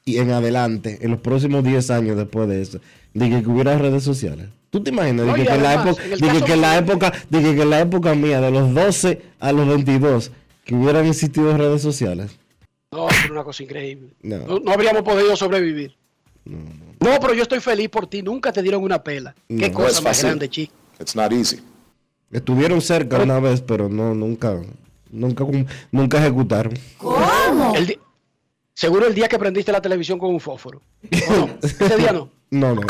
S1: y en adelante, en los próximos 10 años después de eso, de que, hubiera redes sociales. ¿Tú te imaginas? De
S4: No,
S1: que, la
S4: además,
S1: época, de que, que la época, de que, que en la época mía, de los 12 a los 22, que hubieran existido redes sociales.
S4: No, es una cosa increíble.
S1: No.
S4: No, no habríamos podido sobrevivir. No, pero yo estoy feliz por ti. Nunca te dieron una pela. Qué
S1: No.
S4: cosa
S11: es
S4: más
S11: fácil.
S4: grande, chico.
S11: It's not easy.
S1: Estuvieron cerca una vez, pero no, nunca, nunca, nunca ejecutaron.
S4: ¿Cómo? El Seguro el día que prendiste la televisión con un fósforo. ¿O no? Ese día no.
S1: No, no.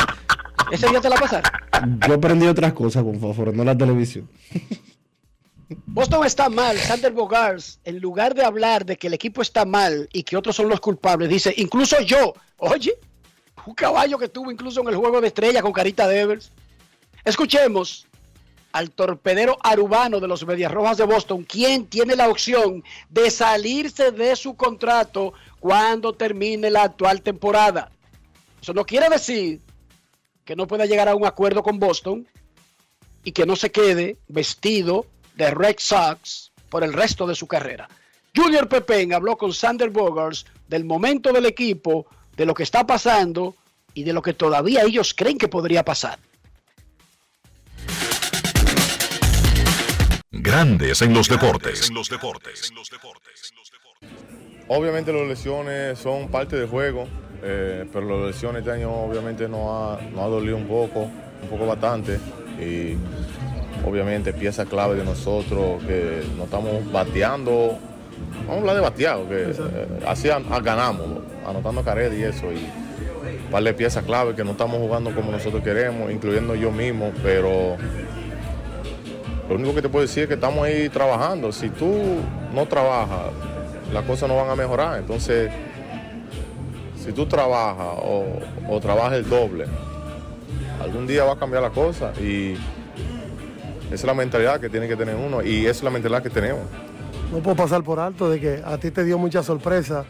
S4: Ese día te la pasaron.
S1: Yo aprendí otras cosas con fósforo, no la televisión.
S4: Boston está mal. Sander Bogars, en lugar de hablar de que el equipo está mal y que otros son los culpables, dice, incluso yo, oye, un caballo que tuvo incluso en el juego de estrella con Carita Devers. Escuchemos al torpedero arubano de los Medias Rojas de Boston, quien tiene la opción de salirse de su contrato cuando termine la actual temporada. Eso no quiere decir que no pueda llegar a un acuerdo con Boston y que no se quede vestido de Red Sox por el resto de su carrera. Junior Pepén habló con Sander Bogars del momento del equipo, de lo que está pasando y de lo que todavía ellos creen que podría pasar.
S3: Grandes en los deportes.
S12: Obviamente las lesiones son parte del juego, eh, pero las lesiones este año obviamente nos ha, nos ha dolido un poco, un poco bastante. Y obviamente pieza clave de nosotros, que nos estamos bateando, vamos a hablar de bateado, que eh, así a- ganamos, anotando carreras y eso. Y un piezas clave que no estamos jugando como nosotros queremos, incluyendo yo mismo, pero lo único que te puedo decir es que estamos ahí trabajando. Si tú no trabajas, las cosas no van a mejorar. Entonces, si tú trabajas o, o trabajas el doble, algún día va a cambiar la cosa. Y esa es la mentalidad que tiene que tener uno y es la mentalidad que tenemos.
S13: No puedo pasar por alto de que a ti te dio mucha sorpresa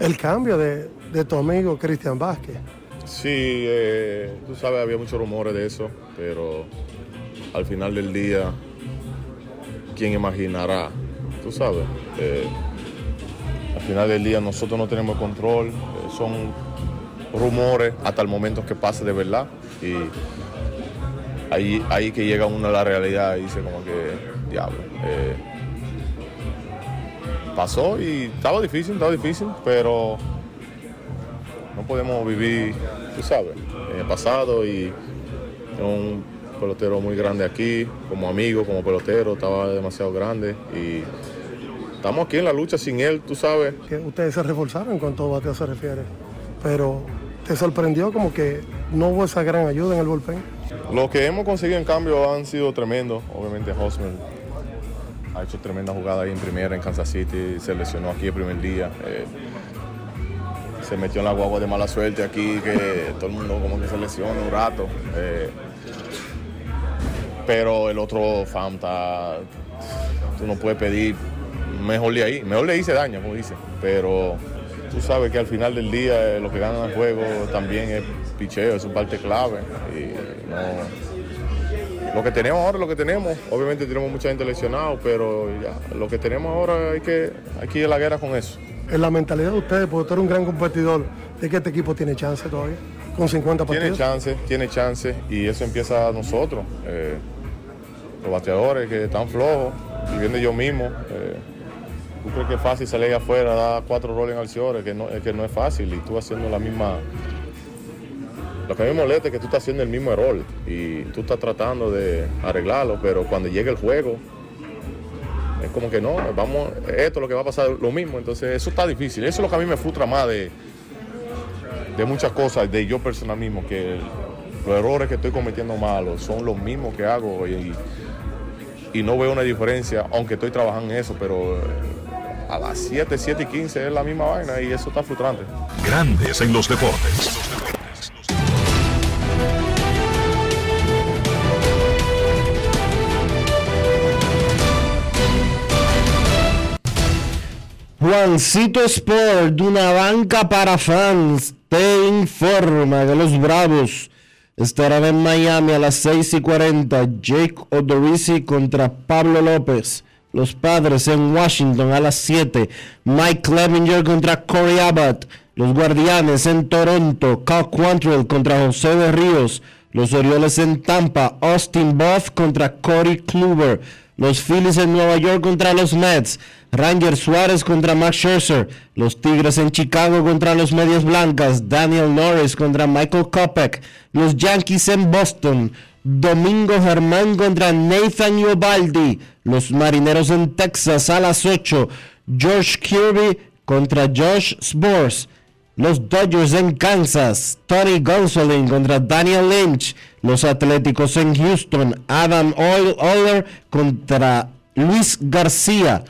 S13: el cambio de, de tu amigo Cristian Vázquez.
S12: Sí, eh, tú sabes, había muchos rumores de eso, pero al final del día, ¿quién imaginará? Tú sabes, eh, al final del día nosotros no tenemos control, eh, son rumores hasta el momento que pase de verdad y ahí, ahí que llega uno a la realidad y dice como que, diablo, pasó y estaba difícil, estaba difícil, pero no podemos vivir, tú sabes, en el pasado y un pelotero muy grande aquí, como amigo, como pelotero, estaba demasiado grande y estamos aquí en la lucha sin él, tú sabes.
S13: Que ustedes se reforzaron en cuanto a bateo se refiere. Pero te sorprendió como que no hubo esa gran ayuda en el bullpen.
S12: Lo que hemos conseguido en cambio han sido tremendos, obviamente Hosmer ha hecho tremenda jugada ahí en primera en Kansas City, se lesionó aquí el primer día. eh, se metió en la guagua de mala suerte aquí, que todo el mundo como que se lesiona un rato. eh, pero el otro FAM está, tú no puedes pedir mejor de ahí, mejor de ahí se daña, como dice, pero tú sabes que al final del día eh, lo que ganan el juego también es picheo, es su parte clave. Y no, lo que tenemos ahora lo que tenemos. Obviamente tenemos mucha gente lesionada, pero ya, lo que tenemos ahora hay que, hay que ir a la guerra con eso.
S13: En la mentalidad de ustedes, porque tú eres un gran competidor, de que este equipo tiene chance todavía, con 50
S12: Tiene
S13: partidos.
S12: chance, tiene chance y eso empieza a nosotros. eh, los bateadores que están flojos, y viendo yo mismo. eh, ¿Tú crees que es fácil salir afuera, dar cuatro roles en Alciores? Que no, es que no es fácil y tú haciendo la misma... Lo que a mí me molesta es que tú estás haciendo el mismo error y tú estás tratando de arreglarlo, pero cuando llega el juego, es como que no, vamos, esto es lo que va a pasar, lo mismo. Entonces eso está difícil. Eso es lo que a mí me frustra más de, de muchas cosas, de yo personal mismo, que los errores que estoy cometiendo malos son los mismos que hago y, y no veo una diferencia, aunque estoy trabajando en eso, pero eh, a las 7, 7 y 15 es la misma vaina y eso está frustrante.
S3: Grandes en los deportes.
S1: Juancito Sport, una banca para fans, te informa que los Bravos estarán en Miami a las 6 y 40. Jake Odorizzi contra Pablo López. Los Padres en Washington a las 7. Mike Clevinger contra Corey Abbott. Los Guardianes en Toronto. Cal Quantrill contra José de Ríos. Los Orioles en Tampa. Austin Buff contra Corey Kluber. Los Phillies en Nueva York contra los Mets. Ranger Suárez contra Max Scherzer. Los Tigres en Chicago contra los Medias Blancas. Daniel Norris contra Michael Kopech. Los Yankees en Boston. Domingo Germán contra Nathan Iovaldi. Los Marineros en Texas a las 8. George Kirby contra Josh Sborz. Los Dodgers en Kansas, Tony Gonsolin contra Daniel Lynch. Los Atléticos en Houston, Adam Oiler contra Luis García.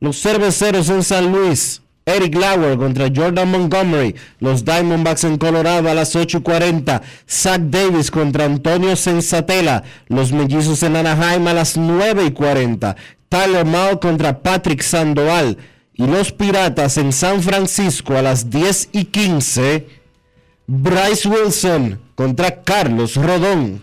S1: Los Cerveceros en San Luis, Eric Lauer contra Jordan Montgomery. Los Diamondbacks en Colorado a las 8.40. Zach Davis contra Antonio Sensatela. Los Mellizos en Anaheim a las 9.40. Tyler Mao contra Patrick Sandoval. Y los Piratas en San Francisco a las 10 y 15. Bryce Wilson contra Carlos Rodón.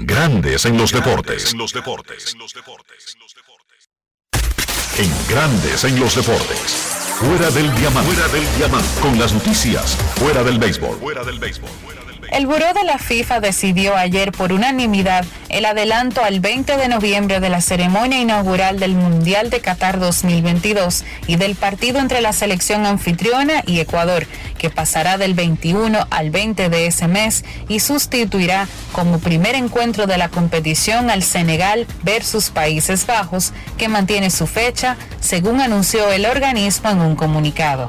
S3: Grandes en los deportes. En los deportes. En Grandes en los deportes. Fuera del diamante. Fuera del diamante. Con las noticias. Fuera del béisbol. Fuera del béisbol.
S14: El Buró de la FIFA decidió ayer por unanimidad el adelanto al 20 de noviembre de la ceremonia inaugural del Mundial de Qatar 2022 y del partido entre la selección anfitriona y Ecuador, que pasará del 21 al 20 de ese mes y sustituirá como primer encuentro de la competición al Senegal versus Países Bajos, que mantiene su fecha, según anunció el organismo en un comunicado.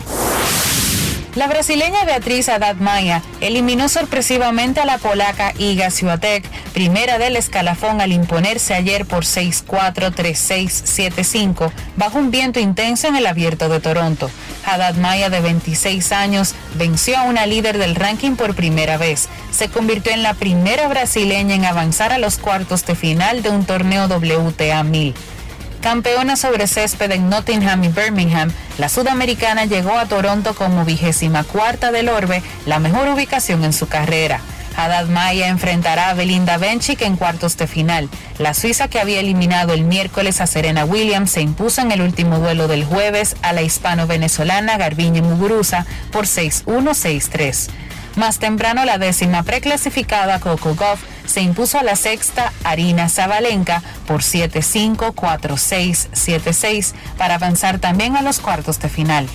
S14: La brasileña Beatriz Haddad Maia eliminó sorpresivamente a la polaca Iga Swiatek, primera del escalafón al imponerse ayer por 6-4, 3-6, 7-5, bajo un viento intenso en el abierto de Toronto. Haddad Maia, de 26 años, venció a una líder del ranking por primera vez. Se convirtió en la primera brasileña en avanzar a los cuartos de final de un torneo WTA 1000. Campeona sobre césped en Nottingham y Birmingham, la sudamericana llegó a Toronto como vigésima cuarta del Orbe, la mejor ubicación en su carrera. Haddad Maya enfrentará a Belinda Bencic en cuartos de final. La suiza que había eliminado el miércoles a Serena Williams se impuso en el último duelo del jueves a la hispano-venezolana Garbiñe Muguruza por 6-1, 6-3. Más temprano, la décima preclasificada Coco Goff se impuso a la sexta Arina Zabalenka por 7-5, 4-6, 7-6 para avanzar también a los cuartos de final.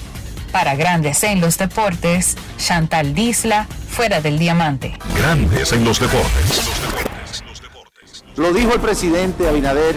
S14: Para Grandes en los Deportes, Chantal Disla, fuera del diamante.
S3: Grandes en los deportes.
S15: Lo dijo el presidente Abinader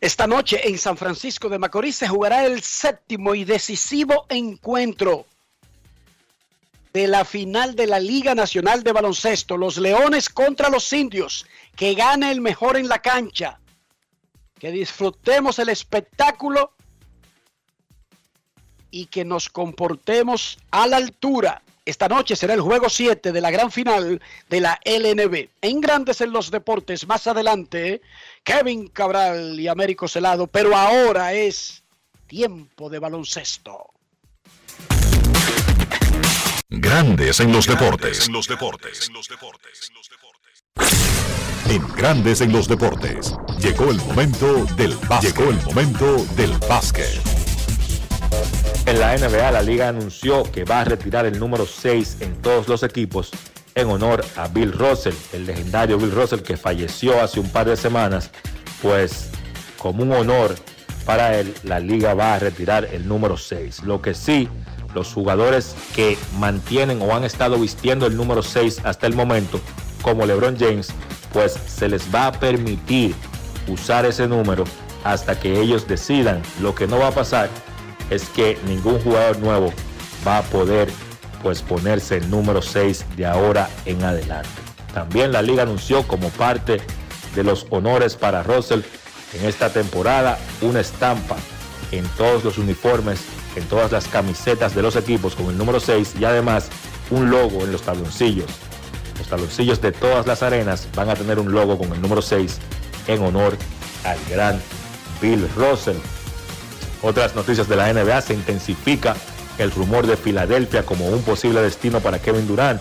S4: Esta noche en San Francisco de Macorís se jugará el séptimo y decisivo encuentro de la final de la Liga Nacional de Baloncesto. Los Leones contra los Indios. Que gane el mejor en la cancha. Que disfrutemos el espectáculo y que nos comportemos a la altura. Esta noche será el juego 7 de la gran final de la LNB. En Grandes en los Deportes, más adelante, Kevin Cabral y Américo Celado, pero ahora es tiempo de baloncesto.
S3: Grandes en los deportes. En Grandes en los deportes. Llegó el momento del básquet. Llegó el momento del básquet.
S16: En la NBA, la liga anunció que va a retirar el número 6 en todos los equipos en honor a Bill Russell, el legendario Bill Russell que falleció hace un par de semanas. Pues como un honor para él, la liga va a retirar el número 6. Lo que sí, los jugadores que mantienen o han estado vistiendo el número 6 hasta el momento, como LeBron James, pues se les va a permitir usar ese número hasta que ellos decidan. Lo que no va a pasar es que ningún jugador nuevo va a poder pues ponerse el número 6 de ahora en adelante. También la liga anunció como parte de los honores para Russell en esta temporada una estampa en todos los uniformes, en todas las camisetas de los equipos con el número 6 y además un logo en los taloncillos. Los taloncillos de todas las arenas van a tener un logo con el número 6 en honor al gran Bill Russell. Otras noticias de la NBA se intensifica el rumor de Filadelfia como un posible destino para Kevin Durant.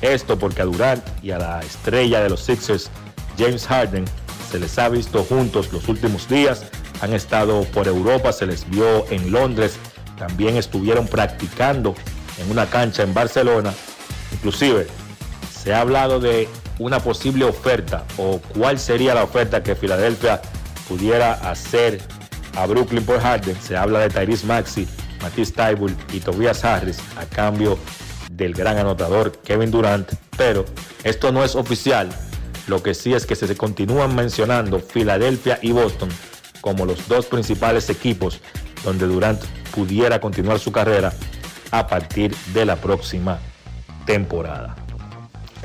S16: Esto porque a Durant y a la estrella de los Sixers, James Harden, se les ha visto juntos los últimos días. Han estado por Europa, se les vio en Londres, también estuvieron practicando en una cancha en Barcelona. Inclusive se ha hablado de una posible oferta o cuál sería la oferta que Filadelfia pudiera hacer a Brooklyn por Harden. Se habla de Tyrese Maxey, Matisse Tybul y Tobias Harris a cambio del gran anotador Kevin Durant. Pero esto no es oficial. Lo que sí es que se continúan mencionando Filadelfia y Boston como los dos principales equipos donde Durant pudiera continuar su carrera a partir de la próxima temporada.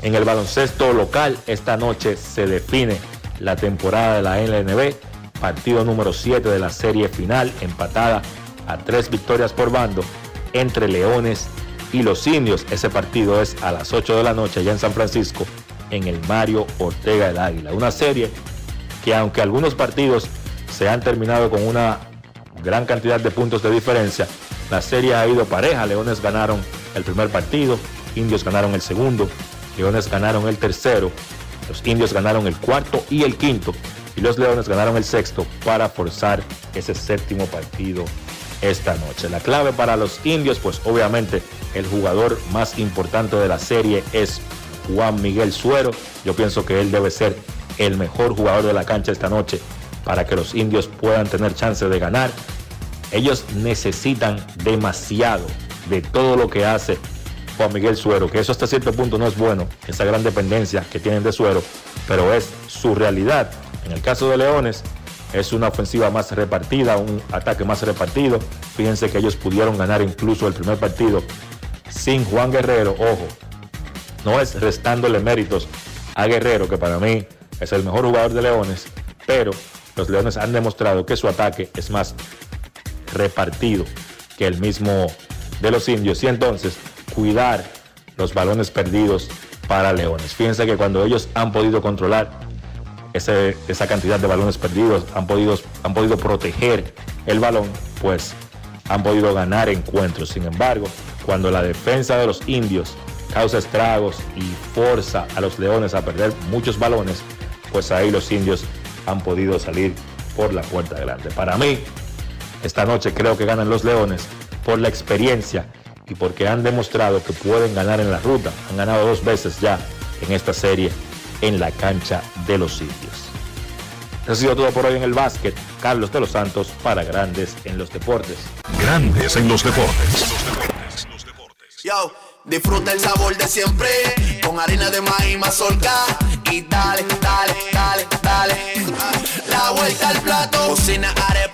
S16: En el baloncesto local, esta noche se define la temporada de la LNB, partido número 7 de la serie final, empatada a tres victorias por bando entre Leones y los Indios. Ese partido es a las 8 de la noche allá en San Francisco, en el Mario Ortega del Águila. Una serie que aunque algunos partidos se han terminado con una gran cantidad de puntos de diferencia, la serie ha ido pareja. Leones ganaron el primer partido, Indios ganaron el segundo, Leones ganaron el tercero, los Indios ganaron el cuarto y el quinto, y los Leones ganaron el sexto para forzar ese séptimo partido esta noche. La clave para los Indios, pues obviamente el jugador más importante de la serie es Juan Miguel Suero. Yo pienso que él debe ser el mejor jugador de la cancha esta noche para que los indios puedan tener chance de ganar. Ellos necesitan demasiado de todo lo que hace Juan Miguel Suero, que eso hasta cierto punto no es bueno, esa gran dependencia que tienen de Suero, pero es su realidad. En el caso de Leones, es una ofensiva más repartida, un ataque más repartido. Fíjense que ellos pudieron ganar incluso el primer partido sin Juan Guerrero, ojo, no es restándole méritos a Guerrero, que para mí es el mejor jugador de Leones, pero los Leones han demostrado que su ataque es más repartido que el mismo de los indios y entonces cuidar los balones perdidos para Leones. Fíjense que cuando ellos han podido controlar esa cantidad de balones perdidos, han podido, han podido proteger el balón, pues han podido ganar encuentros. Sin embargo, cuando la defensa de los indios causa estragos y forza a los leones a perder muchos balones, pues ahí los indios han podido salir por la puerta grande. Para mí, esta noche creo que ganan los leones por la experiencia y porque han demostrado que pueden ganar en la ruta. Han ganado dos veces ya en esta serie en la cancha de los indios. Eso ha sido todo por hoy en el básquet. Carlos de los Santos para Grandes en los Deportes.
S3: Grandes en los deportes.
S17: Yo, disfruta el sabor de siempre con harina de maíz mazorca y dale, dale, dale, dale. La vuelta al plato, cocina arepa,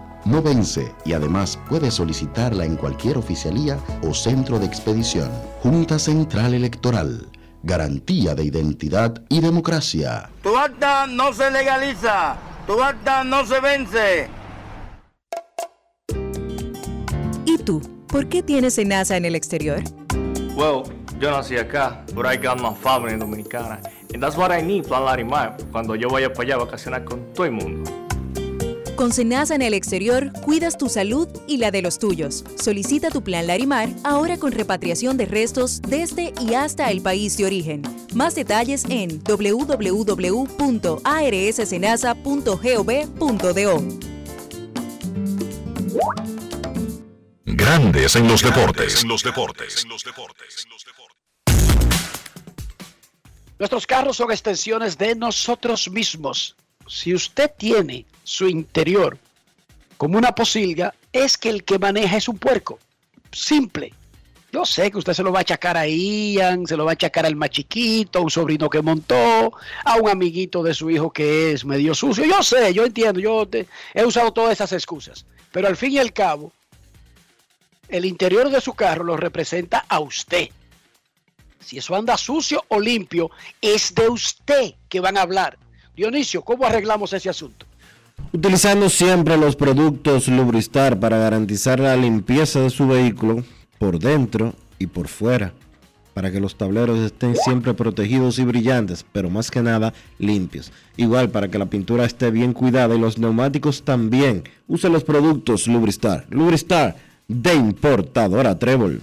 S8: no vence y además puedes solicitarla en cualquier oficialía o centro de expedición. Junta Central Electoral. Garantía de identidad y democracia.
S9: Tu acta no se legaliza. Tu acta no se vence.
S18: ¿Y tú? ¿Por qué tienes NASA en el exterior?
S19: Well, yo nací acá, but I got my family dominicana. And that's what I need, Plan Larimar, cuando yo vaya para allá a vacacionar con todo el mundo.
S18: Con Senasa en el exterior, cuidas tu salud y la de los tuyos. Solicita tu plan Larimar ahora con repatriación de restos desde y hasta el país de origen. Más detalles en www.arssenasa.gov.do.
S3: Grandes en los deportes. En los deportes.
S4: Nuestros carros son extensiones de nosotros mismos. Si usted tiene su interior como una posilga, es que el que maneja es un puerco. Simple. Yo sé que usted se lo va a achacar a Ian, se lo va a achacar al más chiquito, a un sobrino que montó, a un amiguito de su hijo que es medio sucio. Yo sé, yo entiendo, yo te- he usado todas esas excusas. Pero al fin y al cabo, el interior de su carro lo representa a usted. Si eso anda sucio o limpio, es de usted que van a hablar. Dionisio, ¿cómo arreglamos ese asunto?
S1: Utilizando siempre los productos Lubristar para garantizar la limpieza de su vehículo por dentro y por fuera, para que los tableros estén siempre protegidos y brillantes, pero más que nada limpios. Igual para que la pintura esté bien cuidada y los neumáticos también. Use los productos Lubristar. Lubristar de importadora Trébol.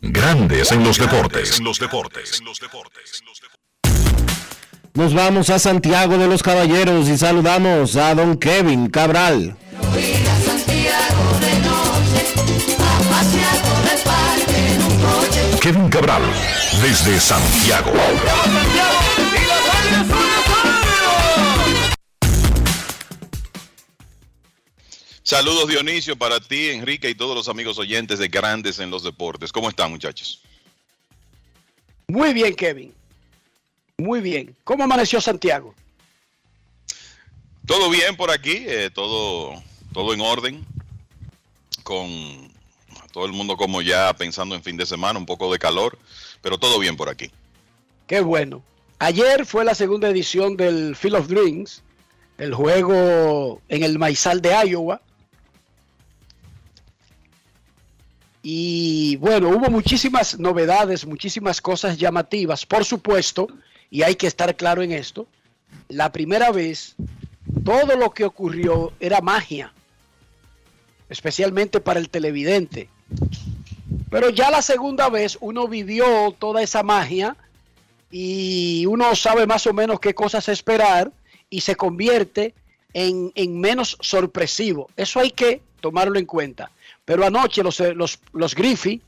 S3: Grandes en los deportes. En los deportes.
S1: Nos vamos a Santiago de los Caballeros y saludamos a don Kevin Cabral.
S3: Kevin Cabral, desde Santiago.
S20: Saludos Dionisio para ti, Enrique y todos los amigos oyentes de Grandes en los Deportes. ¿Cómo están muchachos?
S4: Muy bien, Kevin. Muy bien. ¿Cómo amaneció Santiago?
S20: Todo bien por aquí, eh, todo, todo en orden, con todo el mundo como ya pensando en fin de semana, un poco de calor, pero todo bien por aquí.
S4: Qué bueno. Ayer fue la segunda edición del Field of Dreams, el juego en el Maizal de Iowa. Y bueno, hubo muchísimas novedades, muchísimas cosas llamativas, por supuesto, y hay que estar claro en esto. La primera vez, todo lo que ocurrió era magia, especialmente para el televidente. Pero ya la segunda vez uno vivió toda esa magia y uno sabe más o menos qué cosas esperar y se convierte en, en menos sorpresivo. Eso hay que tomarlo en cuenta. Pero anoche los, los, los Griffey,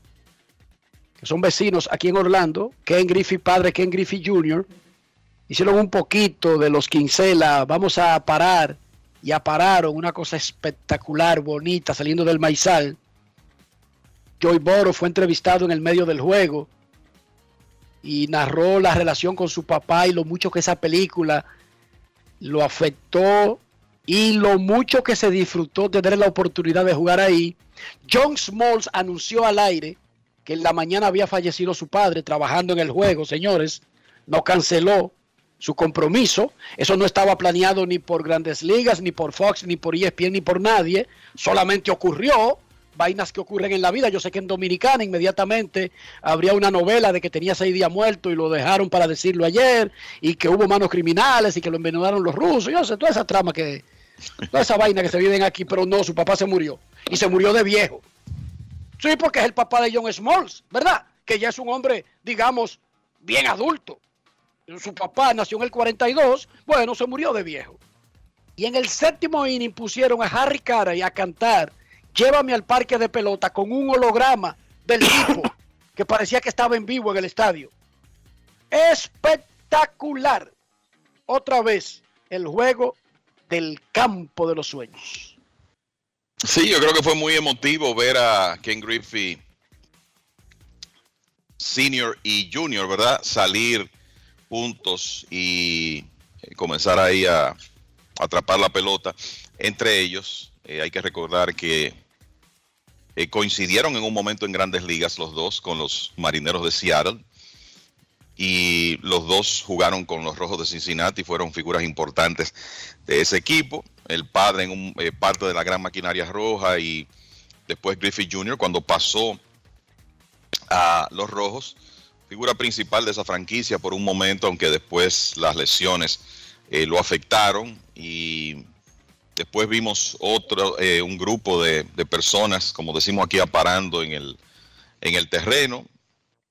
S4: que son vecinos aquí en Orlando, Ken Griffey padre, Ken Griffey Jr., hicieron un poquito de los Quincela, vamos a parar, y pararon una cosa espectacular, bonita, saliendo del maizal. Joy Boro fue entrevistado en el medio del juego y narró la relación con su papá y lo mucho que esa película lo afectó y lo mucho que se disfrutó tener la oportunidad de jugar ahí. John Smalls anunció al aire que en la mañana había fallecido su padre trabajando en el juego, señores. No canceló su compromiso. Eso no estaba planeado ni por Grandes Ligas, ni por Fox, ni por ESPN, ni por nadie. Solamente ocurrió. Vainas que ocurren en la vida. Yo sé que en Dominicana inmediatamente habría una novela de que tenía seis días muerto y lo dejaron para decirlo ayer, y que hubo manos criminales y que lo envenenaron los rusos. Yo sé, toda esa trama que, toda esa vaina que se viven aquí, pero no, su papá se murió. Y se murió de viejo. Sí, porque es el papá de John Smalls, ¿verdad? Que ya es un hombre, digamos, bien adulto. Su papá nació en el 42, bueno, se murió de viejo. Y en el séptimo inning pusieron a Harry Carey a cantar Llévame al parque de pelota con un holograma del tipo <coughs> que parecía que estaba en vivo en el estadio. Espectacular. Otra vez el juego del campo de los sueños.
S20: Sí, yo creo que fue muy emotivo ver a Ken Griffey Senior y Junior, ¿verdad? Salir juntos y eh, comenzar ahí a, atrapar la pelota entre ellos. Eh, hay que recordar que eh, coincidieron en un momento en grandes ligas los dos con los Marineros de Seattle y los dos jugaron con los Rojos de Cincinnati, fueron figuras importantes de ese equipo. El padre en un, eh, parte de la gran maquinaria roja y después Griffith Jr. cuando pasó a los Rojos, figura principal de esa franquicia por un momento, aunque después las lesiones eh, lo afectaron y después vimos otro, eh, un grupo de, de, personas, como decimos aquí, aparando en el, en el terreno.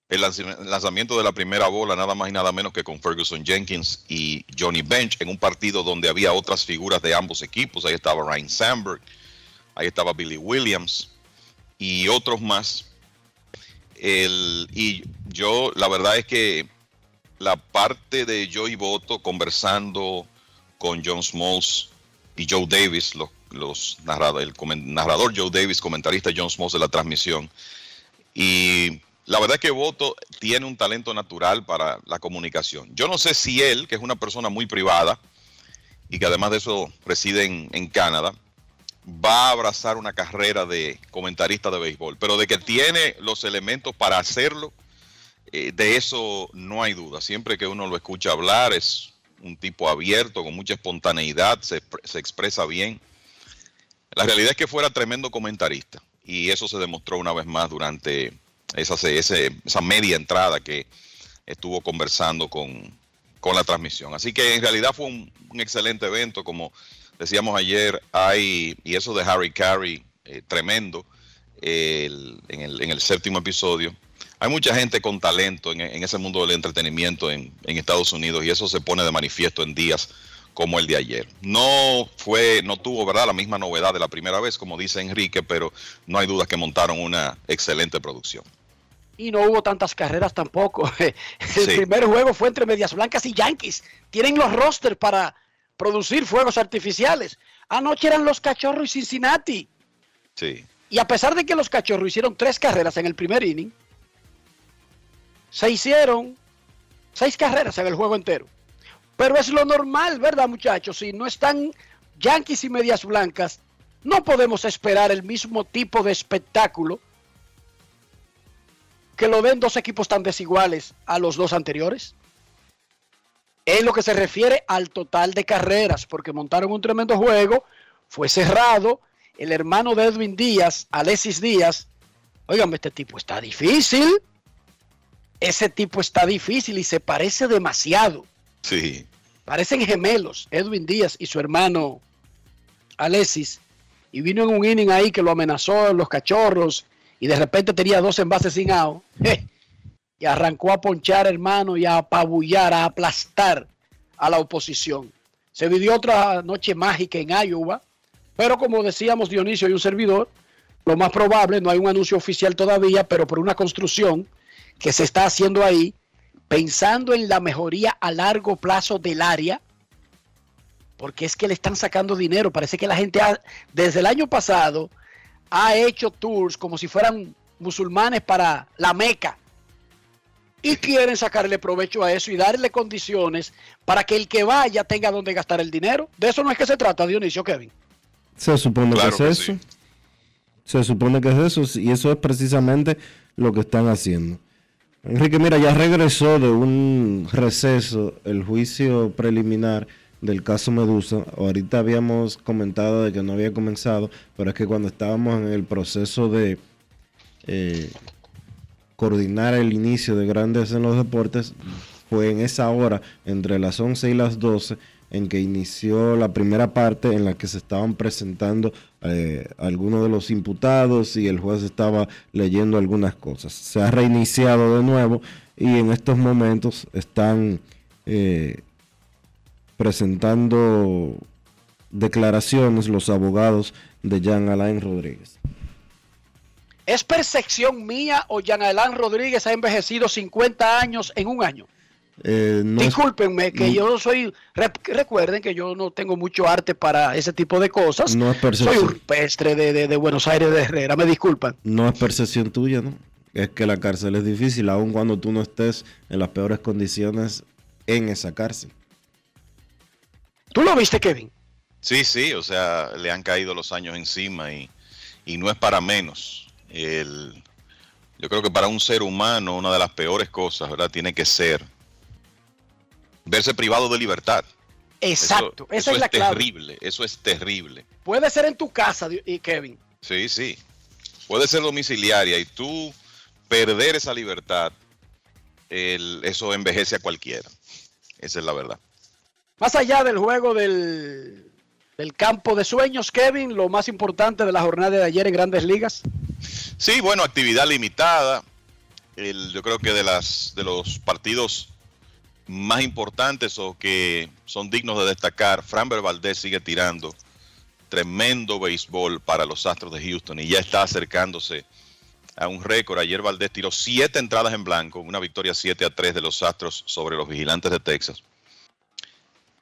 S20: El lanzamiento de la primera bola, nada más y nada menos que con Ferguson Jenkins y Johnny Bench, en un partido donde había otras figuras de ambos equipos. Ahí estaba Ryan Sandberg, ahí estaba Billy Williams y otros más. El, y yo, la verdad es que la parte de Joey Boto conversando con John Smalls y Joe Davis, los los narrado- el narrador Joe Davis, comentarista John Smoss de la transmisión. Y la verdad es que Voto tiene un talento natural para la comunicación. Yo no sé si él, que es una persona muy privada y que además de eso reside en, Canadá, va a abrazar una carrera de comentarista de béisbol, pero de que tiene los elementos para hacerlo, eh, de eso no hay duda. Siempre que uno lo escucha hablar, es un tipo abierto, con mucha espontaneidad, se expresa bien. La realidad es que fuera tremendo comentarista y eso se demostró una vez más durante esa, ese- esa media entrada que estuvo conversando con, con la transmisión. Así que en realidad fue un, excelente evento, como decíamos ayer, hay, y eso de Harry Carey, eh, tremendo, el- en, el, en el séptimo episodio. Hay mucha gente con talento en, en ese mundo del entretenimiento en, en Estados Unidos y eso se pone de manifiesto en días como el de ayer. No fue, no tuvo, ¿verdad?, la misma novedad de la primera vez, como dice Enrique, pero no hay duda que montaron una excelente producción.
S4: Y no hubo tantas carreras tampoco. <laughs> El
S20: Sí.
S4: primer juego fue entre Medias Blancas y Yankees. Tienen los rosters para producir fuegos artificiales. Anoche eran los Cachorros y Cincinnati.
S20: Sí.
S4: Y a pesar de que los Cachorros hicieron tres carreras en el primer inning, se hicieron seis carreras en el juego entero. Pero es lo normal, ¿verdad, muchachos? Si no están Yankees y Medias Blancas, no podemos esperar el mismo tipo de espectáculo que lo den dos equipos tan desiguales a los dos anteriores. En lo que se refiere al total de carreras, porque montaron un tremendo juego, fue cerrado. El hermano de Edwin Díaz, Alexis Díaz, oigan, este tipo está difícil. Ese tipo está difícil y se parece demasiado.
S20: Sí.
S4: Parecen gemelos, Edwin Díaz y su hermano Alexis. Y vino en un inning ahí que lo amenazó en los cachorros y de repente tenía dos envases sin out. Y arrancó a ponchar, hermano, y a apabullar, a aplastar a la oposición. Se vivió otra noche mágica en Iowa, pero como decíamos Dionisio y un servidor, lo más probable, no hay un anuncio oficial todavía, pero por una construcción que se está haciendo ahí, pensando en la mejoría a largo plazo del área, porque es que le están sacando dinero. Parece que la gente ha- desde el año pasado ha hecho tours como si fueran musulmanes para la Meca. Y quieren sacarle provecho a eso y darle condiciones para que el que vaya tenga donde gastar el dinero. De eso no es que se trata, Dionisio Kevin.
S1: Se supone
S20: Claro
S1: que
S20: que
S1: es eso. Se supone que es eso y eso es precisamente lo que están haciendo. Enrique, mira, ya regresó de un receso el juicio preliminar del caso Medusa. Ahorita habíamos comentado de que no había comenzado, pero es que cuando estábamos en el proceso de eh, coordinar el inicio de Grandes en los Deportes, fue en esa hora, entre las 11 y las 12, en que inició la primera parte en la que se estaban presentando eh, algunos de los imputados y el juez estaba leyendo algunas cosas. Se ha reiniciado de nuevo y en estos momentos están eh, presentando declaraciones los abogados de Jean Alain Rodríguez.
S4: ¿Es percepción mía o Jean Alain Rodríguez ha envejecido 50 años en un año?
S1: Eh, no es-
S4: Discúlpenme que
S1: no-
S4: yo soy, recuerden que yo no tengo mucho arte para ese tipo de cosas.
S1: No es
S4: soy
S1: percepción.
S4: un pestre de, de- de Buenos Aires de Herrera, me disculpan.
S1: No es percepción tuya, ¿no? Es que la cárcel es difícil, aun cuando tú no estés en las peores condiciones en esa cárcel.
S4: ¿Tú lo viste, Kevin?
S20: Sí, sí, o sea, le han caído los años encima y, y no es para menos. El, yo creo que para un ser humano una de las peores cosas, ¿verdad? Tiene que ser verse privado de libertad.
S4: Exacto,
S20: Eso-
S4: esa
S20: eso
S4: es la clave.
S20: terrible, eso es terrible.
S4: Puede ser en tu casa, Kevin.
S20: Sí, sí. Puede ser domiciliaria y tú perder esa libertad, el- eso envejece a cualquiera. Esa es la verdad.
S4: Más allá del juego del, del campo de sueños, Kevin, lo más importante de la jornada de ayer en Grandes Ligas.
S20: Sí, bueno, actividad limitada. Yo creo que de las de los partidos más importantes o que son dignos de destacar, Framber Valdez sigue tirando tremendo béisbol para los Astros de Houston y ya está acercándose a un récord. Ayer Valdez tiró siete entradas en blanco, una victoria 7 a 3 de los Astros sobre los Vigilantes de Texas.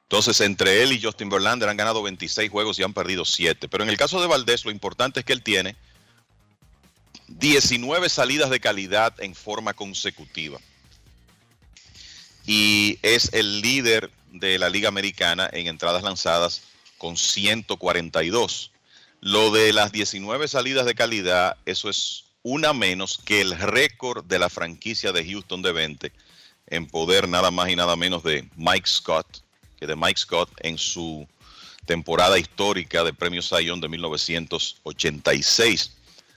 S20: Entonces, entre él y Justin Verlander han ganado 26 juegos y han perdido 7. Pero en el caso de Valdés, lo importante es que él tiene 19 salidas de calidad en forma consecutiva. Y es el líder de la Liga Americana en entradas lanzadas con 142. Lo de las 19 salidas de calidad, eso es una menos que el récord de la franquicia de Houston de 20 en poder nada más y nada menos de Mike Scott, que de Mike Scott en su temporada histórica de Premio Sayón de 1986,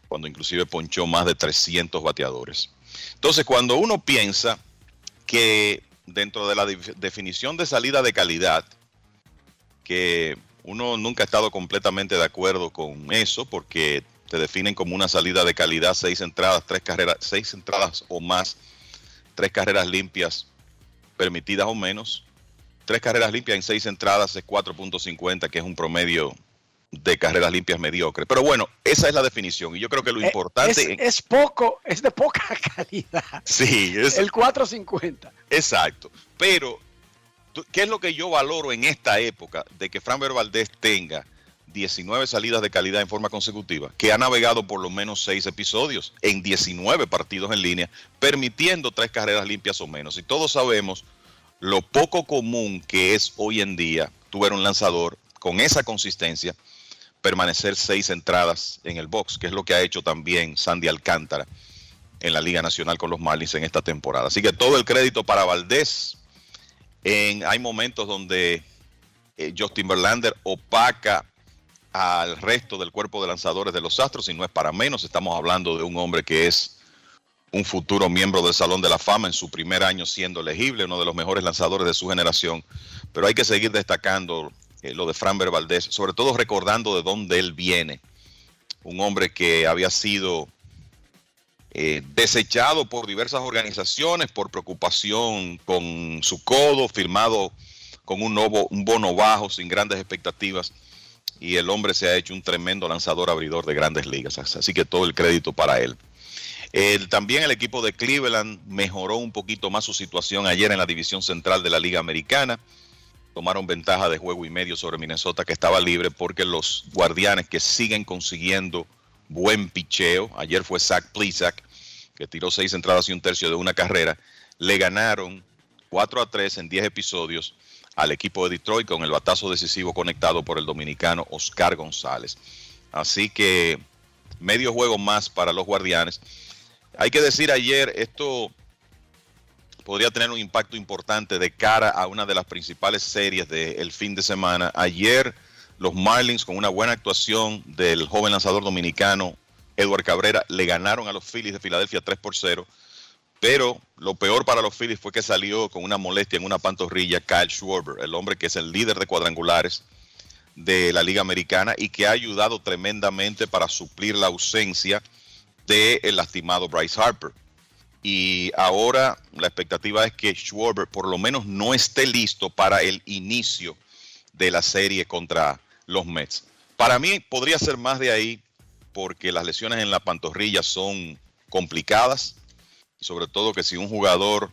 S20: cuando inclusive ponchó más de 300 bateadores. Entonces, cuando uno piensa que dentro de la definición de salida de calidad, que uno nunca ha estado completamente de acuerdo con eso, porque te definen como una salida de calidad, seis entradas, tres carreras, seis entradas o más, tres carreras limpias permitidas o menos, tres carreras limpias en seis entradas es 4.50, que es un promedio de carreras limpias mediocre. Pero bueno, esa es la definición y yo creo que lo
S4: Eh,
S20: importante...
S4: Es, es poco, es de poca <laughs> calidad.
S20: sí, es,
S4: El 450.
S20: Exacto. Pero, ¿qué es lo que yo valoro en esta época de que Fran Valdés tenga 19 salidas de calidad en forma consecutiva? Que ha navegado por lo menos 6 episodios en 19 partidos en línea, permitiendo tres carreras limpias o menos. Y todos sabemos lo poco común que es hoy en día tuviera un lanzador con esa consistencia permanecer seis entradas en el box, que es lo que ha hecho también Sandy Alcántara en la Liga Nacional con los Marlins en esta temporada. Así que todo el crédito para Valdés. Hay momentos donde eh, Justin Verlander opaca al resto del cuerpo de lanzadores de los Astros y no es para menos. Estamos hablando de un hombre que es un futuro miembro del Salón de la Fama en su primer año siendo elegible, uno de los mejores lanzadores de su generación. Pero hay que seguir destacando eh, lo de Framber Valdés, sobre todo recordando de dónde él viene. Un hombre que había sido eh, desechado por diversas organizaciones por preocupación con su codo, firmado con un, novo- un bono bajo, sin grandes expectativas. Y el hombre se ha hecho un tremendo lanzador abridor de grandes ligas. Así que todo el crédito para él. También el equipo de Cleveland mejoró un poquito más su situación ayer en la división central de la Liga Americana. Tomaron ventaja de juego y medio sobre Minnesota que estaba libre porque los guardianes que siguen consiguiendo buen picheo, ayer fue Zach Plisak, que tiró seis entradas y un tercio de una carrera, le ganaron 4 a 3 en 10 episodios al equipo de Detroit con el batazo decisivo conectado por el dominicano Oscar González. Así que medio juego más para los guardianes. Hay que decir ayer, esto podría tener un impacto importante de cara a una de las principales series del fin de semana. Ayer los Marlins con una buena actuación del joven lanzador dominicano Edward Cabrera le ganaron a los Phillies de Filadelfia 3 por 0. Pero lo peor para los Phillies fue que salió con una molestia en una pantorrilla Kyle Schwarber, el hombre que es el líder de cuadrangulares de la Liga Americana y que ha ayudado tremendamente para suplir la ausencia del lastimado Bryce Harper. Y ahora la expectativa es que Schwarber por lo menos no esté listo para el inicio de la serie contra los Mets. Para mí podría ser más de ahí porque las lesiones en la pantorrilla son complicadas y sobre todo que si un jugador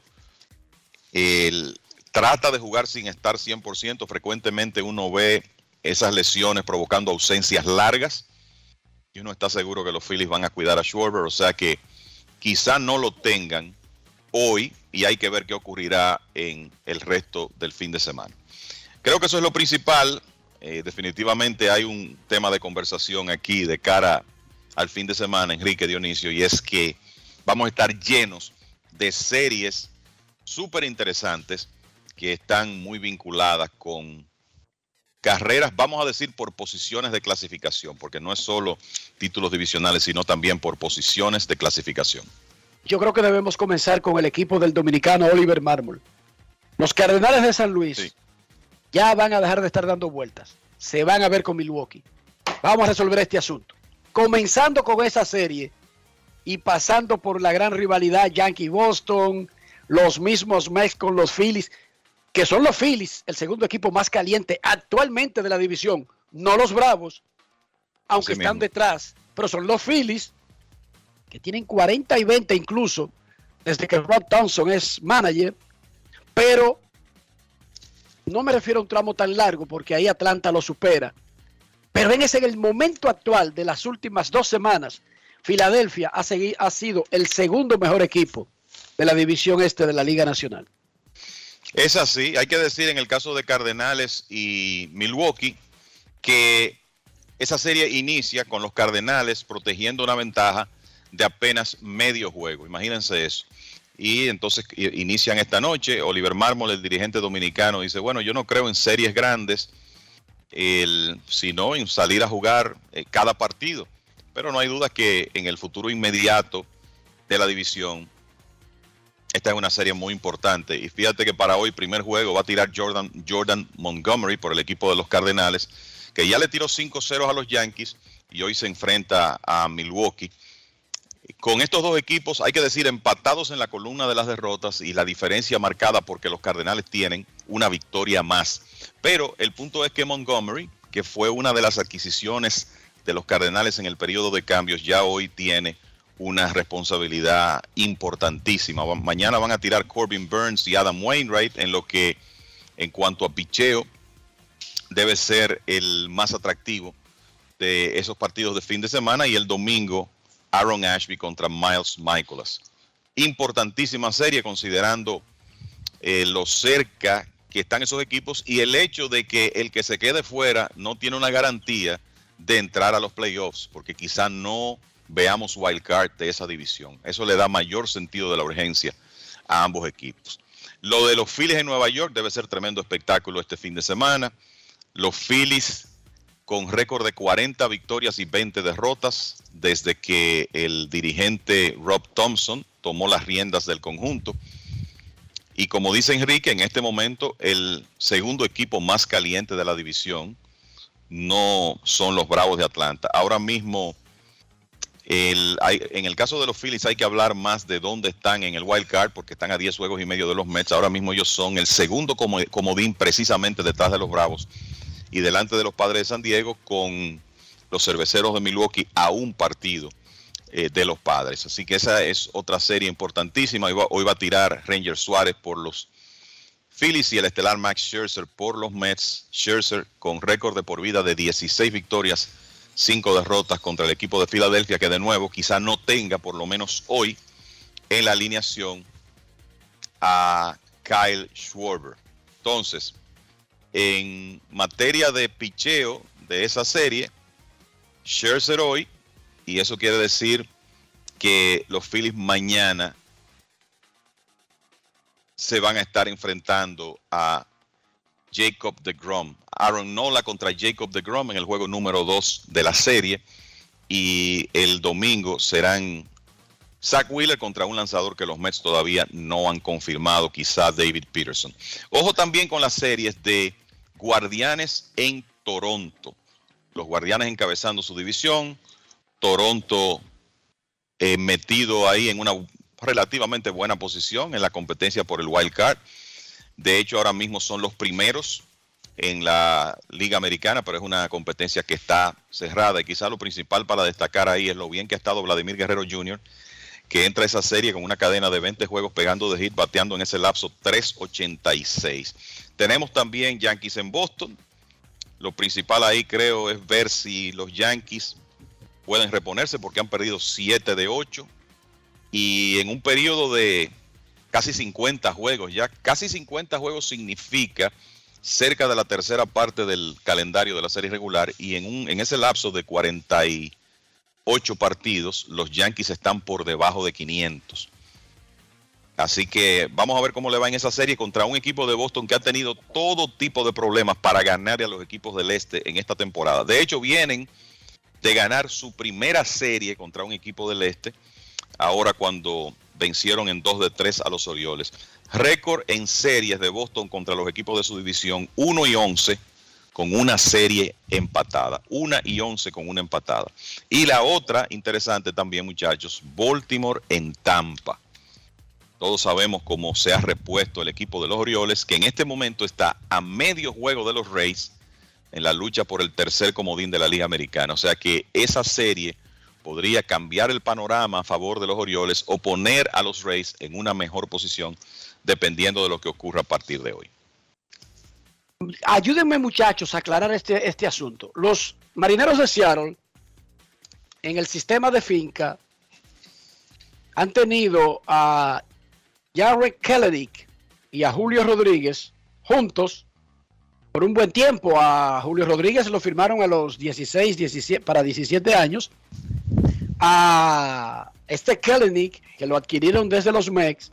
S20: trata de jugar sin estar 100%, frecuentemente uno ve esas lesiones provocando ausencias largas y uno está seguro que los Phillies van a cuidar a Schwarber, o sea que quizá no lo tengan hoy y hay que ver qué ocurrirá en el resto del fin de semana. Creo que eso es lo principal. Eh, definitivamente hay un tema de conversación aquí de cara al fin de semana, Enrique Dionisio, y es que vamos a estar llenos de series súper interesantes que están muy vinculadas con carreras, vamos a decir, por posiciones de clasificación, porque no es solo títulos divisionales, sino también por posiciones de clasificación.
S4: Yo creo que debemos comenzar con el equipo del dominicano Oliver Mármol. Los Cardenales de San Luis ya van a dejar de estar dando vueltas. Se van a ver con Milwaukee. Vamos a resolver este asunto. Comenzando con esa serie y pasando por la gran rivalidad Yankee-Boston, los mismos Mets con los Phillies, que son los Phillies, el segundo equipo más caliente actualmente de la división, no los Bravos, aunque están
S20: mismo.
S4: detrás, pero son los Phillies que tienen 40 y 20 incluso, desde que Rob Thompson es manager, pero No me refiero a un tramo tan largo porque ahí Atlanta lo supera. Pero en ese en el momento actual de las últimas dos semanas, Filadelfia ha, segui- ha sido el segundo mejor equipo de la división este de la Liga Nacional.
S20: Es así, hay que decir en el caso de Cardenales y Milwaukee que esa serie inicia con los Cardenales protegiendo una ventaja de apenas medio juego, imagínense eso. Y entonces inician esta noche, Oliver Mármol, el dirigente dominicano, dice, bueno, yo no creo en series grandes, el, sino en salir a jugar eh, cada partido. Pero no hay duda que en el futuro inmediato de la división esta es una serie muy importante. Y fíjate que para hoy, primer juego, va a tirar Jordan, Jordan Montgomery por el equipo de los Cardenales, que ya le tiró 5-0 a los Yankees y hoy se enfrenta a Milwaukee. Con estos dos equipos, hay que decir, empatados en la columna de las derrotas y la diferencia marcada porque los Cardenales tienen una victoria más. Pero el punto es que Montgomery, que fue una de las adquisiciones de los Cardenales en el periodo de cambios, ya hoy tiene una responsabilidad importantísima. Mañana van a tirar Corbin Burns y Adam Wainwright en lo que en cuanto a picheo debe ser el más atractivo de esos partidos de fin de semana y el domingo Aaron Ashby contra Miles Michaelas. Importantísima serie considerando eh, lo cerca que están esos equipos y el hecho de que el que se quede fuera no tiene una garantía de entrar a los playoffs, porque quizá no veamos wild card de esa división. Eso le da mayor sentido de la urgencia a ambos equipos. Lo de los Phillies en Nueva York debe ser tremendo espectáculo este fin de semana. Los Phillies con récord de 40 victorias y 20 derrotas desde que el dirigente Rob Thompson tomó las riendas del conjunto. Y como dice Enrique, en este momento el segundo equipo más caliente de la división no son los Bravos de Atlanta. Ahora mismo, el- hay- en el caso de los Phillies hay que hablar más de dónde están en el wild card porque están a 10 juegos y medio de los Mets. Ahora mismo ellos son el segundo como- comodín precisamente detrás de los Bravos y delante de los Padres de San Diego con los Cerveceros de Milwaukee a un partido eh, de los Padres. Así que esa es otra serie importantísima. Hoy va, hoy va a tirar Ranger Suárez por los Phillies y el estelar Max Scherzer por los Mets. Scherzer con récord de por vida de 16 victorias, 5 derrotas contra el equipo de Filadelfia, que de nuevo quizá no tenga, por lo menos hoy, en la alineación a Kyle Schwarber. Entonces, en materia de picheo de esa serie, Scherzer hoy, y eso quiere decir que los Phillies mañana se van a estar enfrentando a Jacob de Grom. Aaron Nola contra Jacob de Grom en el juego número 2 de la serie. Y el domingo serán Zach Wheeler contra un lanzador que los Mets todavía no han confirmado, quizá David Peterson. Ojo también con las series de Guardianes en Toronto. Los Guardianes encabezando su división. Toronto eh, metido ahí en una relativamente buena posición en la competencia por el wild card. De hecho, ahora mismo son los primeros en la Liga Americana, pero es una competencia que está cerrada. Y quizá lo principal para destacar ahí es lo bien que ha estado Vladimir Guerrero Jr., que entra a esa serie con una cadena de 20 juegos pegando de hit, bateando en ese lapso 3.86. Tenemos también Yankees en Boston. Lo principal ahí creo es ver si los Yankees pueden reponerse porque han perdido 7 de 8 y en un periodo de casi 50 juegos, ya casi 50 juegos significa cerca de la tercera parte del calendario de la serie regular y en, un, en ese lapso de 48 partidos los Yankees están por debajo de 500. Así que vamos a ver cómo le va en esa serie contra un equipo de Boston que ha tenido todo tipo de problemas para ganar a los equipos del este en esta temporada. De hecho, vienen de ganar su primera serie contra un equipo del este, ahora cuando vencieron en 2 de 3 a los Orioles. Récord en series de Boston contra los equipos de su división, 1 y 11 con una serie empatada. 1 y 11 con una empatada. Y la otra, interesante también muchachos, Baltimore en Tampa. Todos sabemos cómo se ha repuesto el equipo de los Orioles, que en este momento está a medio juego de los Rays en la lucha por el tercer comodín de la Liga Americana. O sea que esa serie podría cambiar el panorama a favor de los Orioles o poner a los Rays en una mejor posición dependiendo de lo que ocurra a partir de hoy.
S4: ayúdenme muchachos a aclarar este, este asunto. Los marineros de Seattle, en el sistema de finca, han tenido a Jared Kelenic y a Julio Rodríguez juntos por un buen tiempo. A Julio Rodríguez lo firmaron a los 16, 17, para 17 años. Este Kelenic, que lo adquirieron desde los Mex,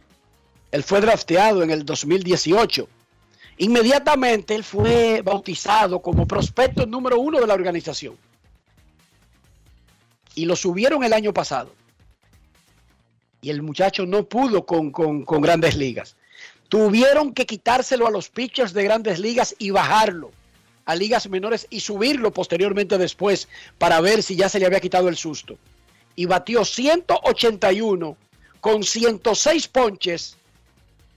S4: él fue drafteado en el 2018. Inmediatamente él fue bautizado como prospecto número uno de la organización. Y lo subieron el año pasado. Y el muchacho no pudo con, con, con grandes ligas. Tuvieron que quitárselo a los pitchers de grandes ligas y bajarlo a ligas menores y subirlo posteriormente después para ver si ya se le había quitado el susto. Y batió 181 con 106 ponches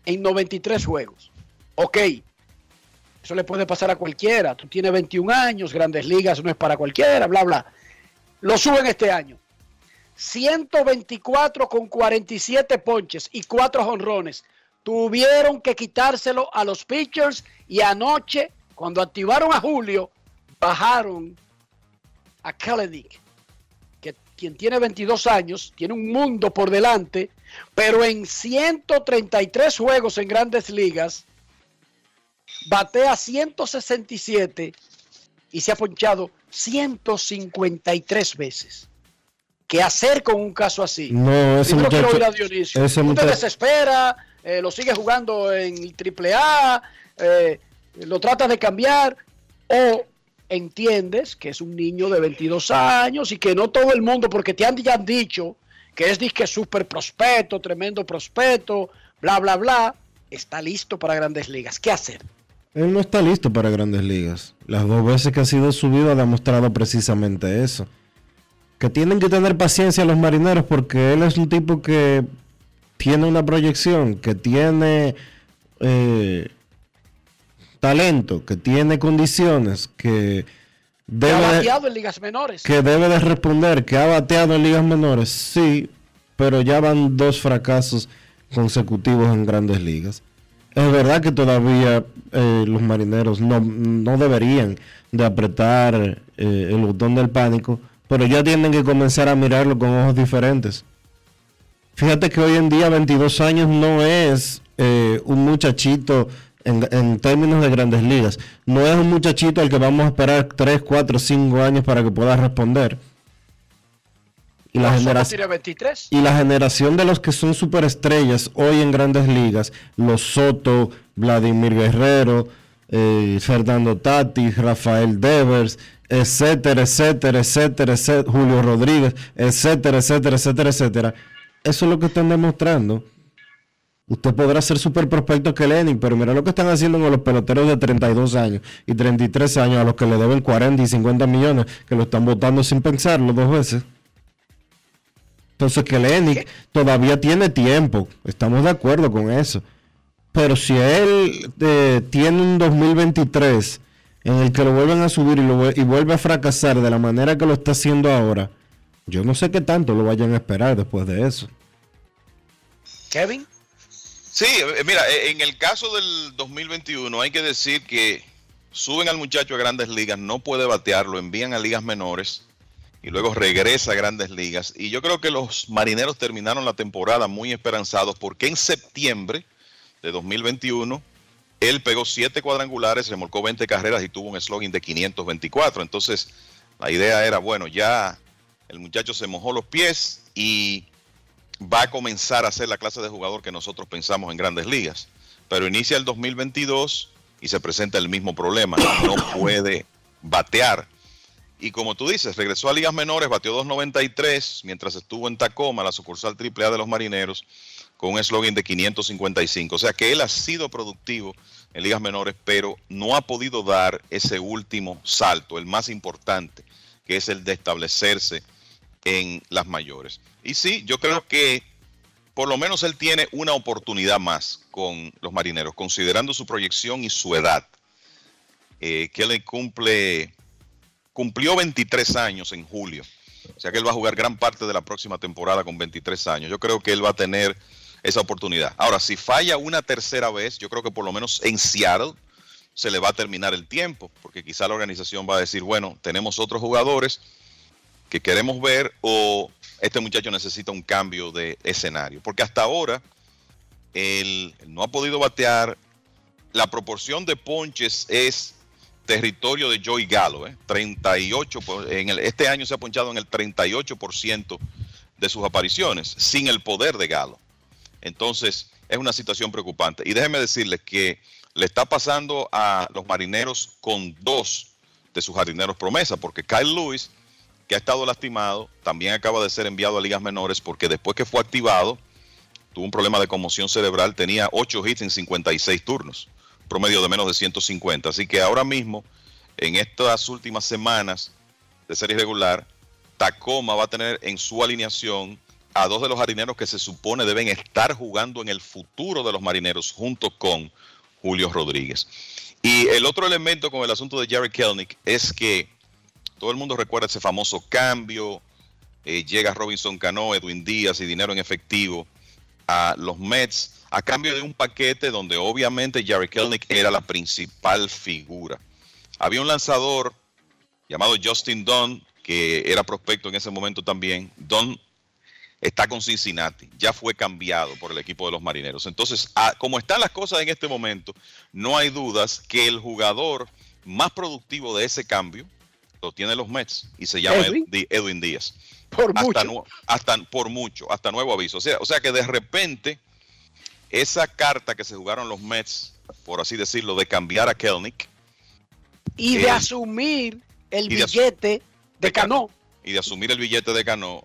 S4: en 93 juegos. Ok, eso le puede pasar a cualquiera. Tú tienes 21 años, grandes ligas no es para cualquiera, bla, bla. Lo suben este año. 124 con 47 ponches y 4 jonrones. Tuvieron que quitárselo a los pitchers y anoche, cuando activaron a Julio, bajaron a Kelenic, quien tiene 22 años, tiene un mundo por delante, pero en 133 juegos en grandes ligas, batea 167 y se ha ponchado 153 tres ¿Qué hacer con un caso así?
S1: No, ese
S4: Primero quiero
S1: muchacho-
S4: oír a Dionisio.
S1: ese
S4: ¿Tú te
S1: muchacho-
S4: desespera, eh, lo sigue jugando en triple A, eh, lo tratas de cambiar o entiendes que es un niño de 22 años y que no todo el mundo, porque te han, ya han dicho que es disque súper prospecto, tremendo prospecto, bla, bla, bla, está listo para grandes ligas. ¿Qué hacer?
S1: Él no está listo para grandes ligas. Las dos veces que ha sido subido ha demostrado precisamente eso. Que tienen que tener paciencia los marineros porque él es un tipo que tiene una proyección, que tiene eh, talento, que tiene condiciones, que
S4: ¿Te ha
S1: debe, de-
S4: bateado en ligas menores?
S1: que debe de responder, que ha bateado en ligas menores, sí, pero ya van dos fracasos consecutivos en grandes ligas. Es verdad que todavía eh, los marineros no, no deberían de apretar eh, el botón del pánico, pero ya tienen que comenzar a mirarlo con ojos diferentes. Fíjate que hoy en día 22 años no es eh, un muchachito en, en términos de grandes ligas. No es un muchachito al que vamos a esperar 3, 4, 5 años para que pueda responder. Y la, generación,
S4: tiene 23.
S1: y la generación de los que son superestrellas hoy en grandes ligas, los Soto, Vladimir Guerrero, eh, Fernando Tatis, Rafael Devers, etcétera, etcétera, etcétera, etcétera, Julio Rodríguez, etcétera, etcétera, etcétera, etcétera. Eso es lo que están demostrando. Usted podrá ser super prospecto que Lenin, pero mira lo que están haciendo con los peloteros de 32 años y 33 años a los que le deben 40 y 50 millones, que lo están votando sin pensarlo dos veces. Entonces que Lenin todavía tiene tiempo, estamos de acuerdo con eso. Pero si él eh, tiene un 2023 en el que lo vuelven a subir y, lo, y vuelve a fracasar de la manera que lo está haciendo ahora, yo no sé qué tanto lo vayan a esperar después de eso.
S4: Kevin.
S20: Sí, eh, mira, eh, en el caso del 2021 hay que decir que suben al muchacho a grandes ligas, no puede batear, lo envían a ligas menores y luego regresa a grandes ligas. Y yo creo que los marineros terminaron la temporada muy esperanzados porque en septiembre de 2021 él pegó siete cuadrangulares, remolcó 20 carreras y tuvo un slogan de 524. Entonces la idea era, bueno, ya el muchacho se mojó los pies y va a comenzar a ser la clase de jugador que nosotros pensamos en grandes ligas. Pero inicia el 2022 y se presenta el mismo problema. No <coughs> puede batear. Y como tú dices, regresó a ligas menores, bateó 2.93 mientras estuvo en Tacoma, la sucursal AAA de los Marineros, con un eslogan de 555. O sea que él ha sido productivo en ligas menores, pero no ha podido dar ese último salto, el más importante, que es el de establecerse en las mayores. Y sí, yo creo que por lo menos él tiene una oportunidad más con los marineros, considerando su proyección y su edad. Eh, que él cumple, cumplió 23 años en julio. O sea que él va a jugar gran parte de la próxima temporada con 23 años. Yo creo que él va a tener esa oportunidad. Ahora, si falla una tercera vez, yo creo que por lo menos en Seattle se le va a terminar el tiempo, porque quizá la organización va a decir, bueno, tenemos otros jugadores que queremos ver o este muchacho necesita un cambio de escenario. Porque hasta ahora él no ha podido batear, la proporción de ponches es territorio de Joey Galo, ¿eh? 38, por- en el, este año se ha ponchado en el 38% de sus apariciones, sin el poder de Galo. Entonces, es una situación preocupante. Y déjenme decirles que le está pasando a los marineros con dos de sus jardineros promesa, porque Kyle Lewis, que ha estado lastimado, también acaba de ser enviado a ligas menores, porque después que fue activado, tuvo un problema de conmoción cerebral, tenía 8 hits en 56 turnos, promedio de menos de 150. Así que ahora mismo, en estas últimas semanas de serie regular, Tacoma va a tener en su alineación a dos de los marineros que se supone deben estar jugando en el futuro de los marineros junto con Julio Rodríguez. Y el otro elemento con el asunto de Jerry Kelnick es que todo el mundo recuerda ese famoso cambio, eh, llega Robinson Cano, Edwin Díaz y dinero en efectivo a los Mets a cambio de un paquete donde obviamente Jerry Kelnick era la principal figura. Había un lanzador llamado Justin Dunn, que era prospecto en ese momento también. Dunn está con Cincinnati, ya fue cambiado por el equipo de los marineros. Entonces, a- como están las cosas en este momento, no hay dudas que el jugador más productivo de ese cambio lo tiene los Mets y se llama
S4: Edwin.
S20: Ed- Edwin Díaz.
S4: Por
S20: hasta
S4: mucho.
S20: hasta por mucho, hasta nuevo aviso. O sea, o sea que de repente esa carta que se jugaron los Mets, por así decirlo, de cambiar a Kelnick
S4: Y de asumir el
S20: y de asu-
S4: billete de Cano.
S20: y de asumir el billete de Cano,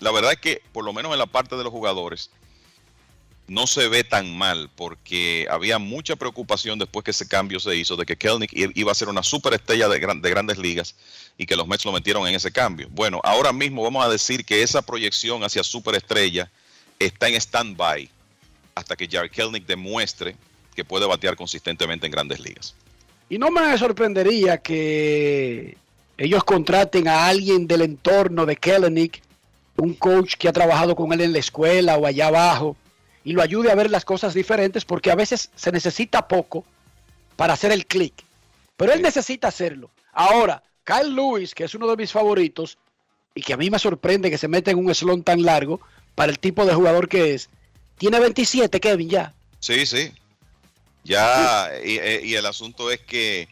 S20: la verdad es que por lo menos en la parte de los jugadores no se ve tan mal porque había mucha preocupación después que ese cambio se hizo de que Kelnick iba a ser una superestrella de, de grandes ligas y que los Mets lo metieron en ese cambio. Bueno, ahora mismo vamos a decir que esa proyección hacia superestrella está en stand-by hasta que Jerry Kelnick demuestre que puede batear consistentemente en grandes ligas.
S4: Y no me sorprendería que ellos contraten a alguien del entorno de Kellenick, un coach que ha trabajado con él en la escuela o allá abajo, y lo ayude a ver las cosas diferentes, porque a veces se necesita poco para hacer el clic. Pero él necesita hacerlo. Ahora, Kyle Lewis, que es uno de mis favoritos, y que a mí me sorprende que se meta en un slot tan largo para el tipo de jugador que es, tiene 27, Kevin, ya.
S20: Sí, sí. Ya, y, eh, y el asunto es que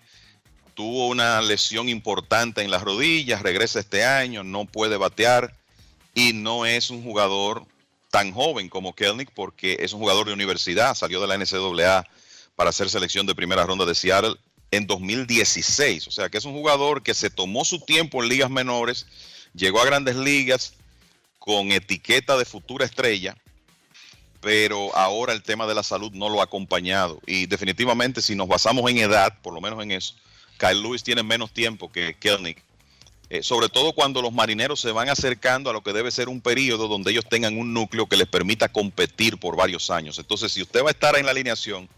S20: tuvo una lesión importante en las rodillas, regresa este año, no puede batear y no es un jugador tan joven como Kelnick porque es un jugador de universidad, salió de la NCAA para hacer selección de primera ronda de Seattle en 2016, o sea que es un jugador que se tomó su tiempo en ligas menores, llegó a grandes ligas con etiqueta de futura estrella, pero ahora el tema de la salud no lo ha acompañado. Y definitivamente, si nos basamos en edad, por lo menos en eso, Kyle Lewis tiene menos tiempo que Kelnick. Eh, sobre todo cuando los marineros se van acercando a lo que debe ser un periodo donde ellos tengan un núcleo que les permita competir por varios años. Entonces, si usted va a estar en la alineación,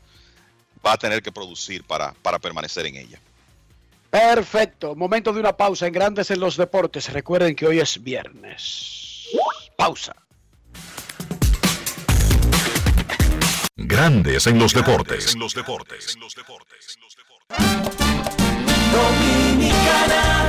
S20: va a tener que producir para, para permanecer en ella.
S4: Perfecto. Momento de una pausa en Grandes en los Deportes. Recuerden que hoy es viernes. Pausa.
S3: Grandes en los deportes. En los deportes.
S17: Dominicana,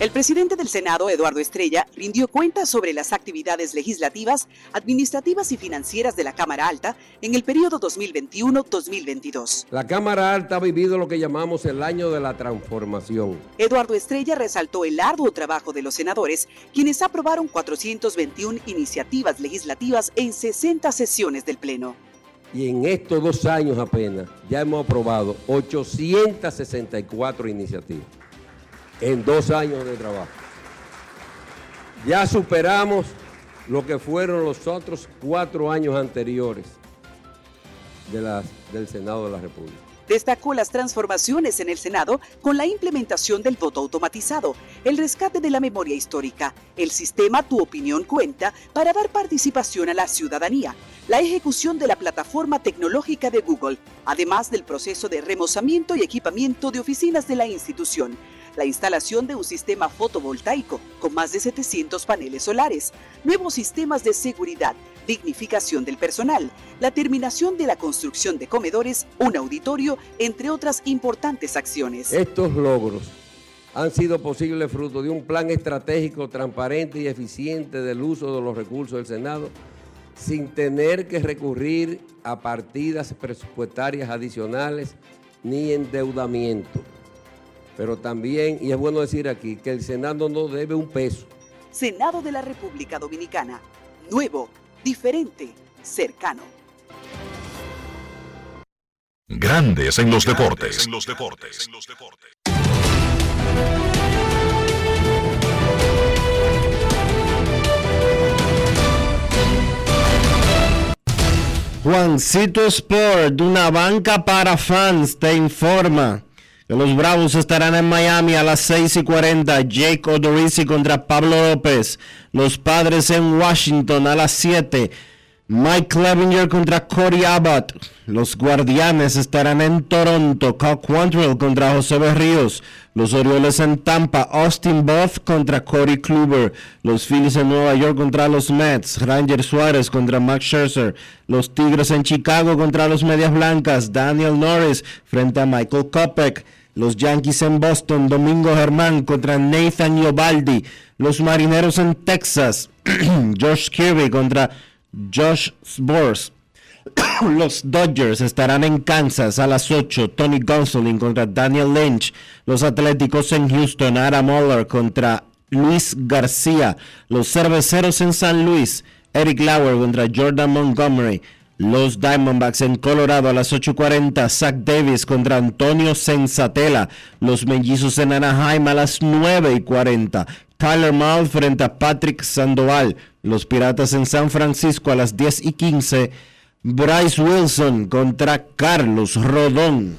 S21: El presidente del Senado, Eduardo Estrella, rindió cuentas sobre las actividades legislativas, administrativas y financieras de la Cámara Alta en el periodo 2021-2022.
S22: La Cámara Alta ha vivido lo que llamamos el año de la transformación.
S21: Eduardo Estrella resaltó el arduo trabajo de los senadores, quienes aprobaron 421 iniciativas legislativas en 60 sesiones del Pleno.
S22: Y en estos dos años apenas ya hemos aprobado 864 iniciativas en dos años de trabajo. Ya superamos lo que fueron los otros cuatro años anteriores del Senado de la República.
S21: Destacó las transformaciones en el Senado con la implementación del voto automatizado, el rescate de la memoria histórica, el sistema Tu opinión cuenta para dar participación a la ciudadanía, la ejecución de la plataforma tecnológica de Google, además del proceso de remozamiento y equipamiento de oficinas de la institución la instalación de un sistema fotovoltaico con más de 700 paneles solares, nuevos sistemas de seguridad, dignificación del personal, la terminación de la construcción de comedores, un auditorio, entre otras importantes acciones.
S22: Estos logros han sido posibles fruto de un plan estratégico transparente y eficiente del uso de los recursos del Senado sin tener que recurrir a partidas presupuestarias adicionales ni endeudamiento. Pero también, y es bueno decir aquí, que el Senado no debe un peso.
S21: Senado de la República Dominicana. Nuevo, diferente, cercano.
S3: Grandes en los deportes. En los deportes.
S1: Juancito Sport, una banca para fans, te informa los Bravos estarán en Miami a las 6 y 40. Jake Odorizzi contra Pablo López. Los Padres en Washington a las 7. Mike Clevinger contra Cody Abbott. Los Guardianes estarán en Toronto. Cal Quantrill contra José Berríos. Los Orioles en Tampa. Austin Buff contra Cody Kluber. Los Phillies en Nueva York contra los Mets. Ranger Suárez contra Max Scherzer. Los Tigres en Chicago contra los Medias Blancas. Daniel Norris frente a Michael Kopech. Los Yankees en Boston, Domingo Germán contra Nathan Iobaldi. Los Marineros en Texas, <clears throat> Josh Kirby contra Josh Sborz. <clears throat> Los Dodgers estarán en Kansas a las 8. Tony Gonsolin contra Daniel Lynch. Los Atléticos en Houston. Adam Muller contra Luis García. Los Cerveceros en San Luis. Eric Lauer contra Jordan Montgomery. Los Diamondbacks en Colorado a las 8.40. Zach Davis contra Antonio Sensatela. Los Mellizos en Anaheim a las 9.40. Tyler Mouth frente a Patrick Sandoval. Los Piratas en San Francisco a las 10.15. Bryce Wilson contra Carlos Rodón.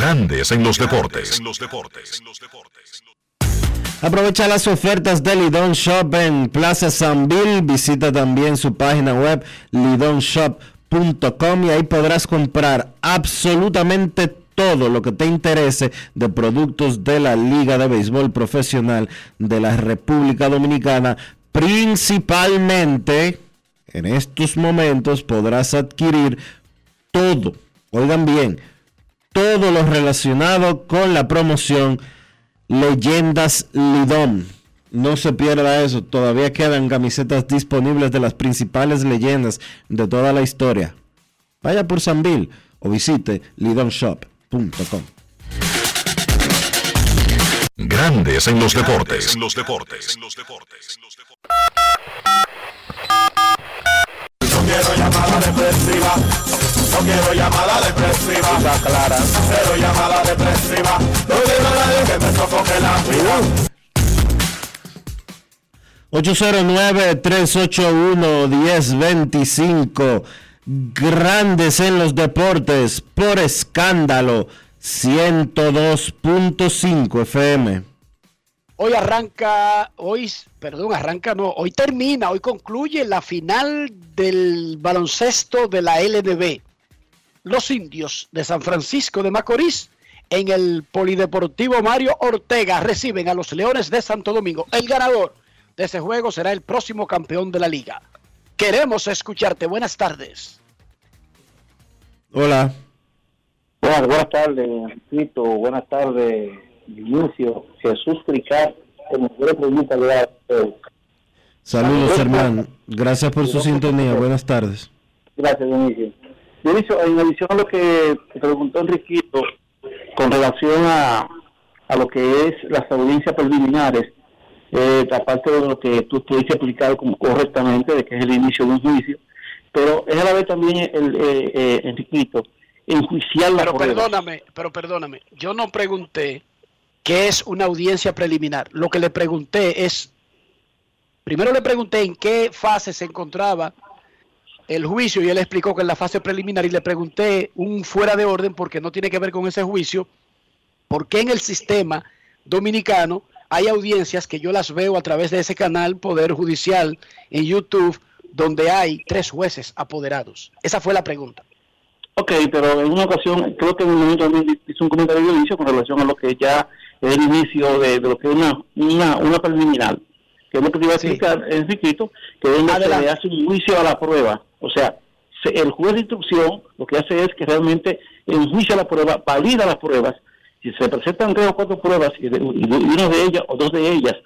S3: Grandes en los deportes.
S1: Aprovecha las ofertas de Lidon Shop en Plaza Sanville. Visita también su página web lidonshop.com y ahí podrás comprar absolutamente todo lo que te interese de productos de la Liga de Béisbol Profesional de la República Dominicana. Principalmente, en estos momentos podrás adquirir todo. Oigan bien, todo lo relacionado con la promoción Leyendas Lidón. No se pierda eso, todavía quedan camisetas disponibles de las principales leyendas de toda la historia. Vaya por Sanville o visite lidonshop.com.
S3: Grandes en los deportes. En los deportes.
S17: No quiero llamada depresiva. No quiero llamada depresiva. Está clara. Cero llamada depresiva. No quiero nadie que me sofoque la vida.
S1: 809-381-1025. Grandes en los deportes por escándalo 102.5 FM.
S4: Hoy arranca, hoy, perdón, arranca no, hoy termina, hoy concluye la final del baloncesto de la LNB. Los indios de San Francisco de Macorís en el Polideportivo Mario Ortega reciben a los Leones de Santo Domingo. El ganador de ese juego será el próximo campeón de la liga. Queremos escucharte. Buenas tardes.
S1: Hola.
S23: Buenas, buenas tardes, Tito. Buenas tardes, Inicio. Jesús Fricar.
S1: Saludos, hermano. Gracias por su sintonía. Buenas tardes.
S23: Gracias, Dionisio. Dionisio, en adición a lo que preguntó Enriquito con relación a, a lo que es las audiencias preliminares, eh, aparte de lo que tú pudiste explicar como correctamente, de que es el inicio de un juicio, pero es a la vez también, el, eh, eh, Enriquito, enjuiciar la
S4: Pero perdóname, pero perdóname, yo no pregunté qué es una audiencia preliminar. Lo que le pregunté es, primero le pregunté en qué fase se encontraba el juicio y él explicó que en la fase preliminar y le pregunté un fuera de orden porque no tiene que ver con ese juicio, por qué en el sistema dominicano hay audiencias que yo las veo a través de ese canal Poder Judicial en YouTube donde hay tres jueces apoderados. Esa fue la pregunta.
S23: Ok, pero en una ocasión, creo que en un momento hizo un comentario de inicio con relación a lo que ya es el inicio de, lo que es una, una, una preliminar, que es lo que te iba a explicar, sí. Enriquito, que es donde se le hace un juicio a la prueba. O sea, se, el juez de instrucción lo que hace es que realmente enjuicia la prueba, valida las pruebas. Si se presentan tres o cuatro pruebas y, de, y una de ellas o dos de ellas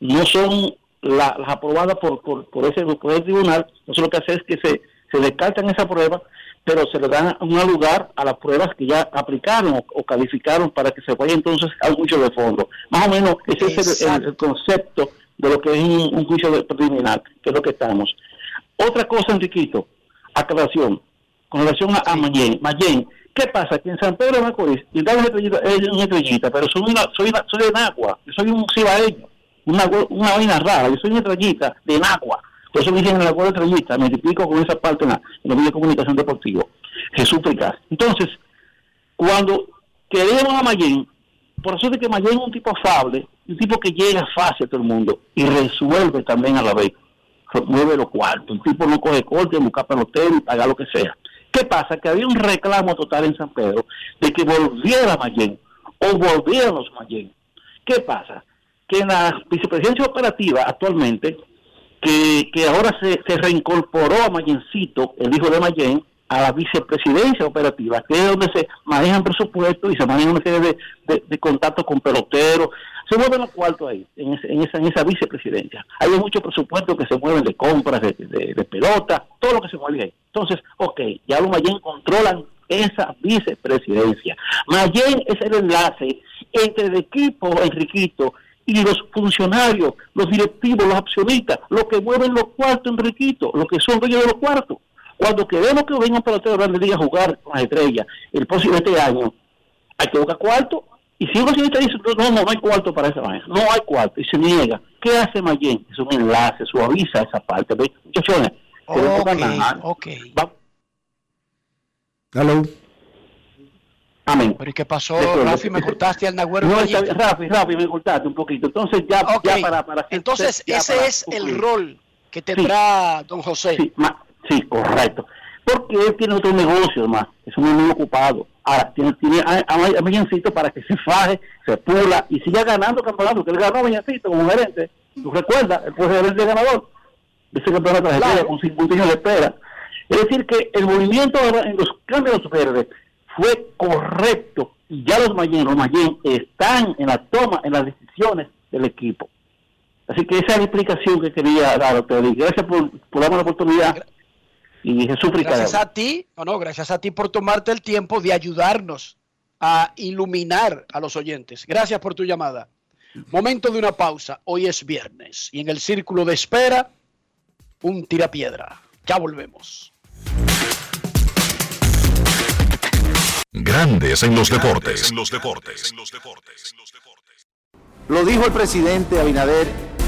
S23: no son la, las aprobadas por, por, por, ese, por tribunal, entonces lo que hace es que se, se descartan esa prueba, pero se le dan un lugar a las pruebas que ya aplicaron o, o calificaron para que se vaya entonces al juicio de fondo. Más o menos ese es el, el, concepto de lo que es un, un juicio de preliminar, que es lo que estamos. Otra cosa, Enriquito, aclaración, con relación a, a Mayen. Mayen, ¿qué pasa? Que en San Pedro de Macorís, y una estrellita, es una estrellita, pero soy, una, soy, una, soy de Nagua, yo soy un cibaeño, una, una vaina rara, yo soy una estrellita de Nagua, por eso me dicen en la cual estrellita, me explico con esa parte en, la, en los medios de comunicación deportivo. Jesús. Entonces, cuando queremos a Mayen, por eso es que Mayen es un tipo afable, un tipo que llega fácil a todo el mundo y resuelve también a la vez mueve los cuartos. El tipo no coge corte, busca pelotero y paga lo que sea. ¿Qué pasa? Que había un reclamo total en San Pedro de que volviera Mayen o volvieran los Mayen. ¿Qué pasa? Que en la vicepresidencia operativa actualmente, que, que ahora se, se reincorporó a Mayencito, el hijo de Mayen, a la vicepresidencia operativa, que es donde se manejan presupuestos y se manejan una serie de, de, de contactos con peloteros, se mueven los cuartos ahí, en, ese, en, esa, en esa vicepresidencia. Hay muchos presupuestos que se mueven de compras, de, de, de, pelota, todo lo que se mueve ahí. Entonces, ok, ya los Mayen controlan esa vicepresidencia. Mayen es el enlace entre el equipo Enriquito y los funcionarios, los directivos, los accionistas, los que mueven los cuartos Enriquito, los que son dueños de los cuartos. Cuando queremos que venga un pelotero de Grande Liga a jugar con las estrellas el próximo este año, hay que buscar cuarto y si un accionista dice, no, no, no hay cuarto para esa vaina, no hay cuarto, y se niega, ¿qué hace Mayen? Es un enlace, suaviza esa parte. ¿ve? Muchachones,
S4: okay, okay.
S1: Va. Hello.
S23: Amén.
S4: ¿Pero y qué pasó, Rafi? ¿Me cortaste al Nagüero?
S23: No, está, Rafi, Rafi, me cortaste un poquito. Entonces, ya,
S4: okay.
S23: ya para, para...
S4: Entonces, ya ese para, es el rol que tendrá sí. don José.
S23: Sí, ma, sí, correcto. Porque él tiene otro negocio, más. Es un muy ocupado. Ahora, tiene, tiene a, a, Mellancito para que se faje, se pula y siga ganando campeonato, que él ganó a Mellancito como gerente. ¿Tú recuerdas? Él fue gerente ganador de ese campeonato de claro. con 50 años de espera. Es decir, que el movimiento en los cambios verdes fue correcto y ya los Mayen, los Mayen están en la toma, en las decisiones del equipo. Así que esa es la explicación que quería dar a ustedes. Gracias por, por darme la oportunidad y Jesús
S4: Gracias a ti, no, no, gracias a ti por tomarte el tiempo de ayudarnos a iluminar a los oyentes. Gracias por tu llamada. Momento de una pausa. Hoy es viernes y en el círculo de espera, un tirapiedra. Ya volvemos.
S3: Grandes en los deportes. En los deportes.
S15: Lo dijo el presidente Abinader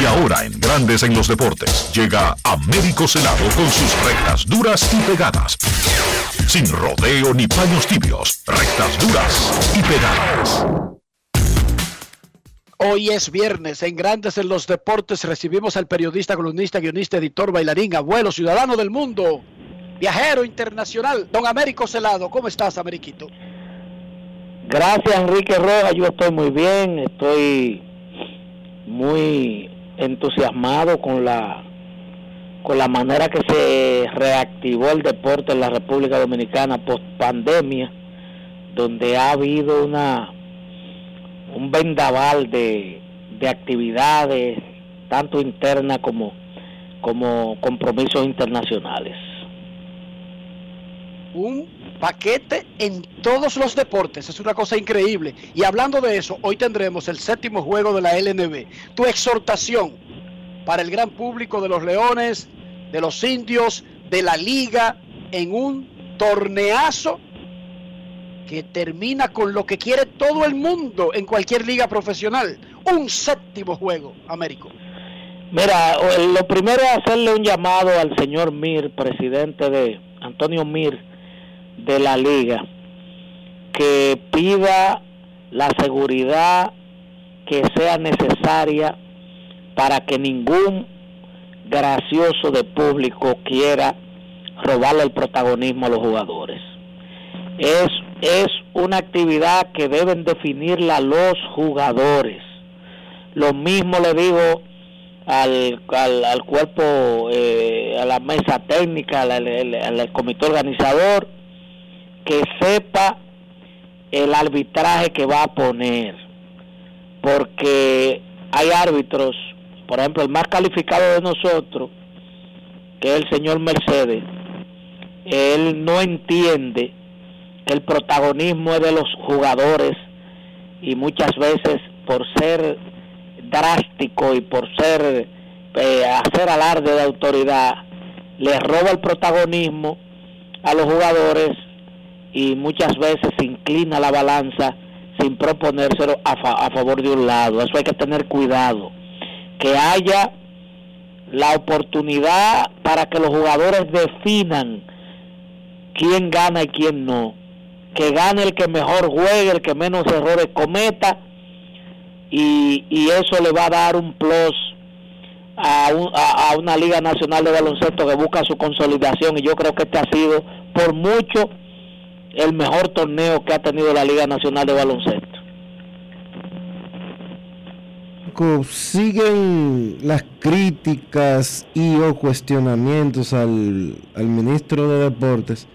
S3: Y ahora en Grandes en los deportes llega Américo Celado con sus rectas duras y pegadas. Sin rodeo ni paños tibios, rectas duras y pegadas.
S4: Hoy es viernes, en Grandes en los Deportes recibimos al periodista, columnista, guionista, editor, bailarín, abuelo, ciudadano del mundo, viajero internacional, don Américo Celado. ¿Cómo estás, Ameriquito?
S24: Gracias, Enrique Rojas. Yo estoy muy bien, estoy muy entusiasmado con la con la manera que se reactivó el deporte en la República Dominicana post pandemia, donde ha habido una un vendaval de, de actividades, tanto internas como, como compromisos internacionales.
S4: Un paquete en todos los deportes, es una cosa increíble. Y hablando de eso, hoy tendremos el séptimo juego de la LNB. Tu exhortación para el gran público de los Leones, de los Indios, de la liga, en un torneazo que termina con lo que quiere todo el mundo en cualquier liga profesional. Un séptimo juego, Américo.
S24: Mira, lo primero es hacerle un llamado al señor Mir, presidente de Antonio Mir de la liga, que pida la seguridad que sea necesaria para que ningún gracioso de público quiera robarle el protagonismo a los jugadores. Es, es una actividad que deben definirla los jugadores. Lo mismo le digo al, al, al cuerpo, eh, a la mesa técnica, al, al- comité organizador, que sepa el arbitraje que va a poner. Porque hay árbitros, por ejemplo, el más calificado de nosotros, que es el señor Mercedes, él no entiende que el protagonismo es de los jugadores y muchas veces por ser drástico y por ser eh, hacer alarde de autoridad le roba el protagonismo a los jugadores y muchas veces se inclina la balanza sin proponérselo a, fa- a favor de un lado. Eso hay que tener cuidado. Que haya la oportunidad para que los jugadores definan quién gana y quién no. Que gane el que mejor juegue, el que menos errores cometa y, y eso le va a dar un plus a, un- a- a una Liga Nacional de Baloncesto que busca su consolidación y yo creo que este ha sido por mucho el mejor torneo que ha tenido la Liga Nacional de Baloncesto.
S1: Siguen las críticas y o cuestionamientos al, al ministro de Deportes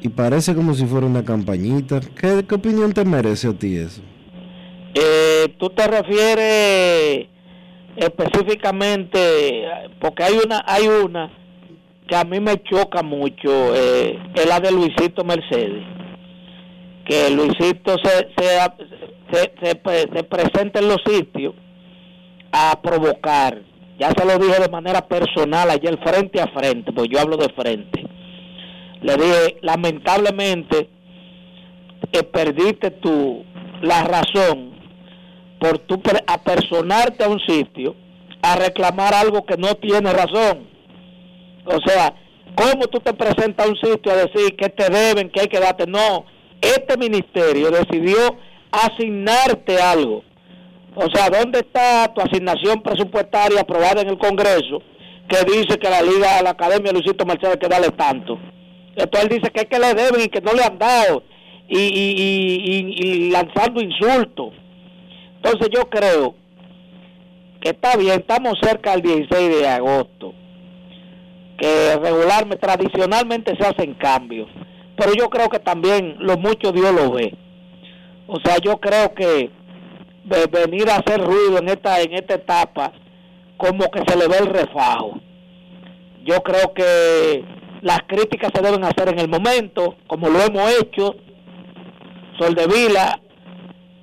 S1: y parece como si fuera una campañita. ¿Qué, qué opinión te merece a ti eso?
S24: Eh, ¿Tú te refieres específicamente, porque hay una, hay una que a mí me choca mucho, eh, es la de Luisito Mercedes, que Luisito se, se, se, se pre- se presenta en los sitios a provocar, ya se lo dije de manera personal ayer frente a frente, pues yo hablo de frente, le dije, lamentablemente, eh, perdiste tu, la razón por tu per- apersonarte a un sitio a reclamar algo que no tiene razón. O sea, ¿Cómo tú te presentas a un sitio a decir que te deben, que hay que darte? No, este ministerio decidió asignarte algo. O sea, ¿dónde está tu asignación presupuestaria aprobada en el Congreso que dice que la Liga, la Academia Luisito Mercedes que darle tanto? Entonces él dice que es que le deben y que no le han dado y, y, y, y lanzando insultos. Entonces yo creo que está bien, estamos cerca del 16 de agosto, que regularmente, tradicionalmente se hacen cambios, pero yo creo que también lo mucho Dios lo ve. O sea, yo creo que de venir a hacer ruido en esta en esta etapa como que se le ve el refajo. Yo creo que las críticas se deben hacer en el momento, como lo hemos hecho. Sol de Vila,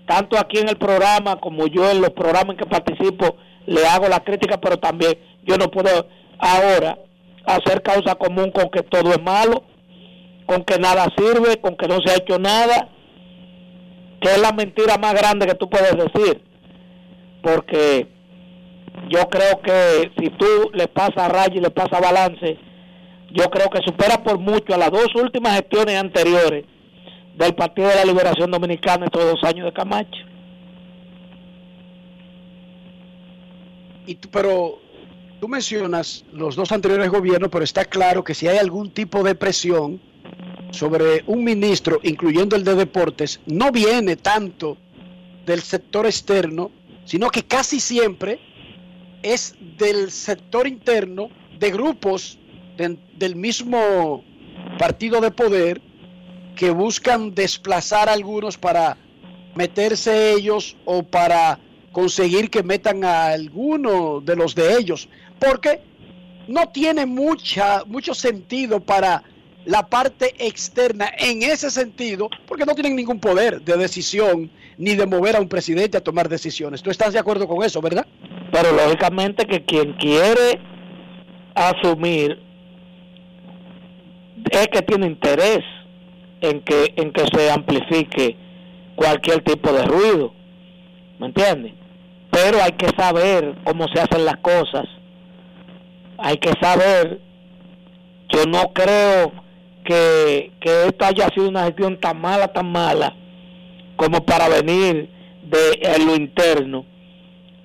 S24: tanto aquí en el programa como yo en los programas en que participo, le hago la crítica, pero también yo no puedo ahora hacer causa común con que todo es malo, con que nada sirve, con que no se ha hecho nada, que es la mentira más grande que tú puedes decir. Porque yo creo que si tú le pasas raya y le pasas balance, yo creo que supera por mucho a las dos últimas gestiones anteriores del Partido de la Liberación Dominicana estos dos años de Camacho.
S4: Y tú, pero tú mencionas los dos anteriores gobiernos, pero está claro que si hay algún tipo de presión sobre un ministro, incluyendo el de deportes, no viene tanto del sector externo, sino que casi siempre es del sector interno de grupos de, del mismo partido de poder que buscan desplazar a algunos para meterse ellos o para conseguir que metan a alguno de los de ellos, porque no tiene mucha, mucho sentido para la parte externa en ese sentido, porque no tienen ningún poder de decisión ni de mover a un presidente a tomar decisiones. ¿Tú estás de acuerdo con eso, verdad?
S24: Pero lógicamente que quien quiere asumir es que tiene interés en que en que se amplifique cualquier tipo de ruido, ¿me entiendes? Pero hay que saber cómo se hacen las cosas, hay que saber. Yo no creo que, que esto haya sido una gestión tan mala, tan mala, como para venir de lo interno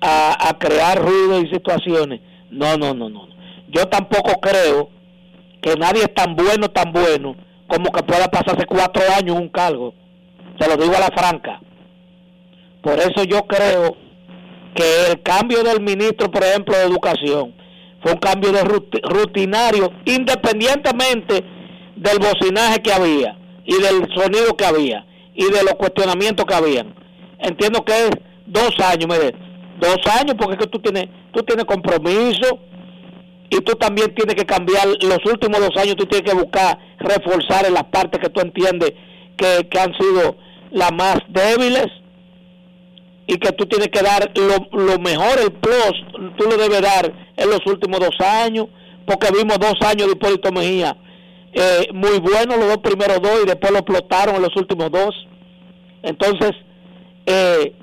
S24: a, a crear ruido y situaciones. No, no, no, no. Yo tampoco creo que nadie es tan bueno, tan bueno, como que pueda pasarse cuatro años un cargo. Se lo digo a la franca. Por eso yo creo que el cambio del ministro, por ejemplo, de Educación, fue un cambio de rutinario, independientemente del bocinaje que había y del sonido que había y de los cuestionamientos que habían. Entiendo que es dos años, mire, dos años porque es que tú tienes, tú tienes compromiso y tú también tienes que cambiar los últimos dos años, tú tienes que buscar reforzar en las partes que tú entiendes que, que han sido las más débiles y que tú tienes que dar lo, lo mejor, el plus, tú lo debes dar en los últimos dos años, porque vimos dos años de Hipólito Mejía eh, muy buenos los dos primeros dos y después lo explotaron en los últimos dos. Entonces, eh,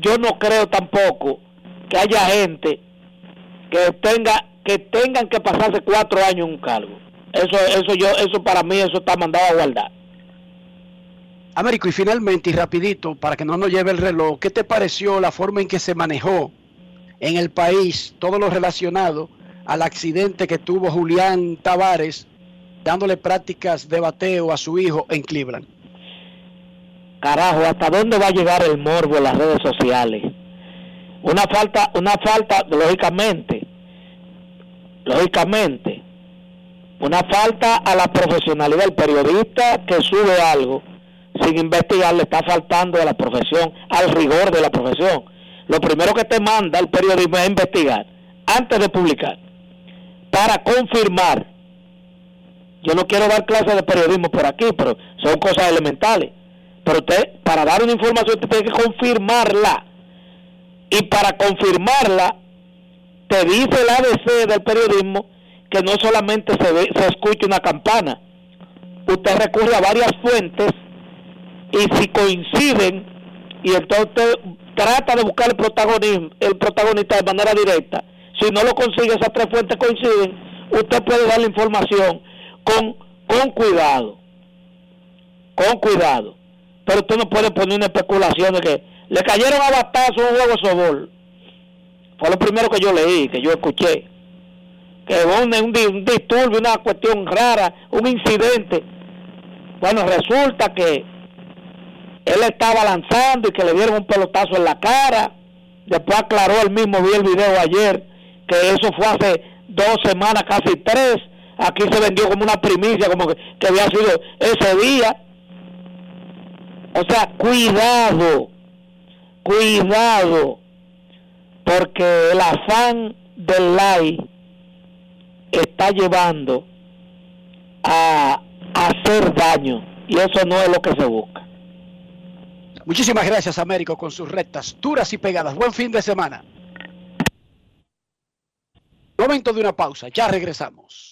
S24: yo no creo tampoco que haya gente que tenga que tengan que pasarse cuatro años en un cargo. Eso, eso yo, eso para mí eso está mandado a guardar.
S4: Américo, y finalmente y rapidito, para que no nos lleve el reloj, ¿qué te pareció la forma en que se manejó en el país todo lo relacionado al accidente que tuvo Julián Tavares dándole prácticas de bateo a su hijo en Cleveland?
S24: Carajo, ¿hasta dónde va a llegar el morbo en las redes sociales? Una falta, una falta, lógicamente, lógicamente, una falta a la profesionalidad del periodista que sube algo sin investigar le está faltando a la profesión, al rigor de la profesión. Lo primero que te manda el periodismo es investigar antes de publicar para confirmar. Yo no quiero dar clases de periodismo por aquí, pero son cosas elementales. Pero usted, para dar una información, usted tiene que confirmarla. Y para confirmarla, te dice el ABC del periodismo que no solamente se, ve, se escucha una campana. Usted recurre a varias fuentes y si coinciden, y entonces trata de buscar el protagonismo, el protagonista de manera directa. Si no lo consigue, esas tres fuentes coinciden, usted puede dar la información con, con cuidado, con cuidado. Pero tú no puedes poner una especulación de que le cayeron a batazo un juego sobol. Fue lo primero que yo leí, que yo escuché. Que hubo un, un, disturbio, una cuestión rara, un incidente. Bueno, resulta que él estaba lanzando y que le dieron un pelotazo en la cara. Después aclaró él mismo, vi el video ayer, que eso fue hace dos semanas, casi tres. Aquí se vendió como una primicia, como que, había sido ese día. O sea, cuidado, cuidado, porque el afán del like está llevando a hacer daño y eso no es lo que se busca.
S4: Muchísimas gracias, Américo, con sus rectas duras y pegadas. Buen fin de semana. Momento de una pausa, ya regresamos.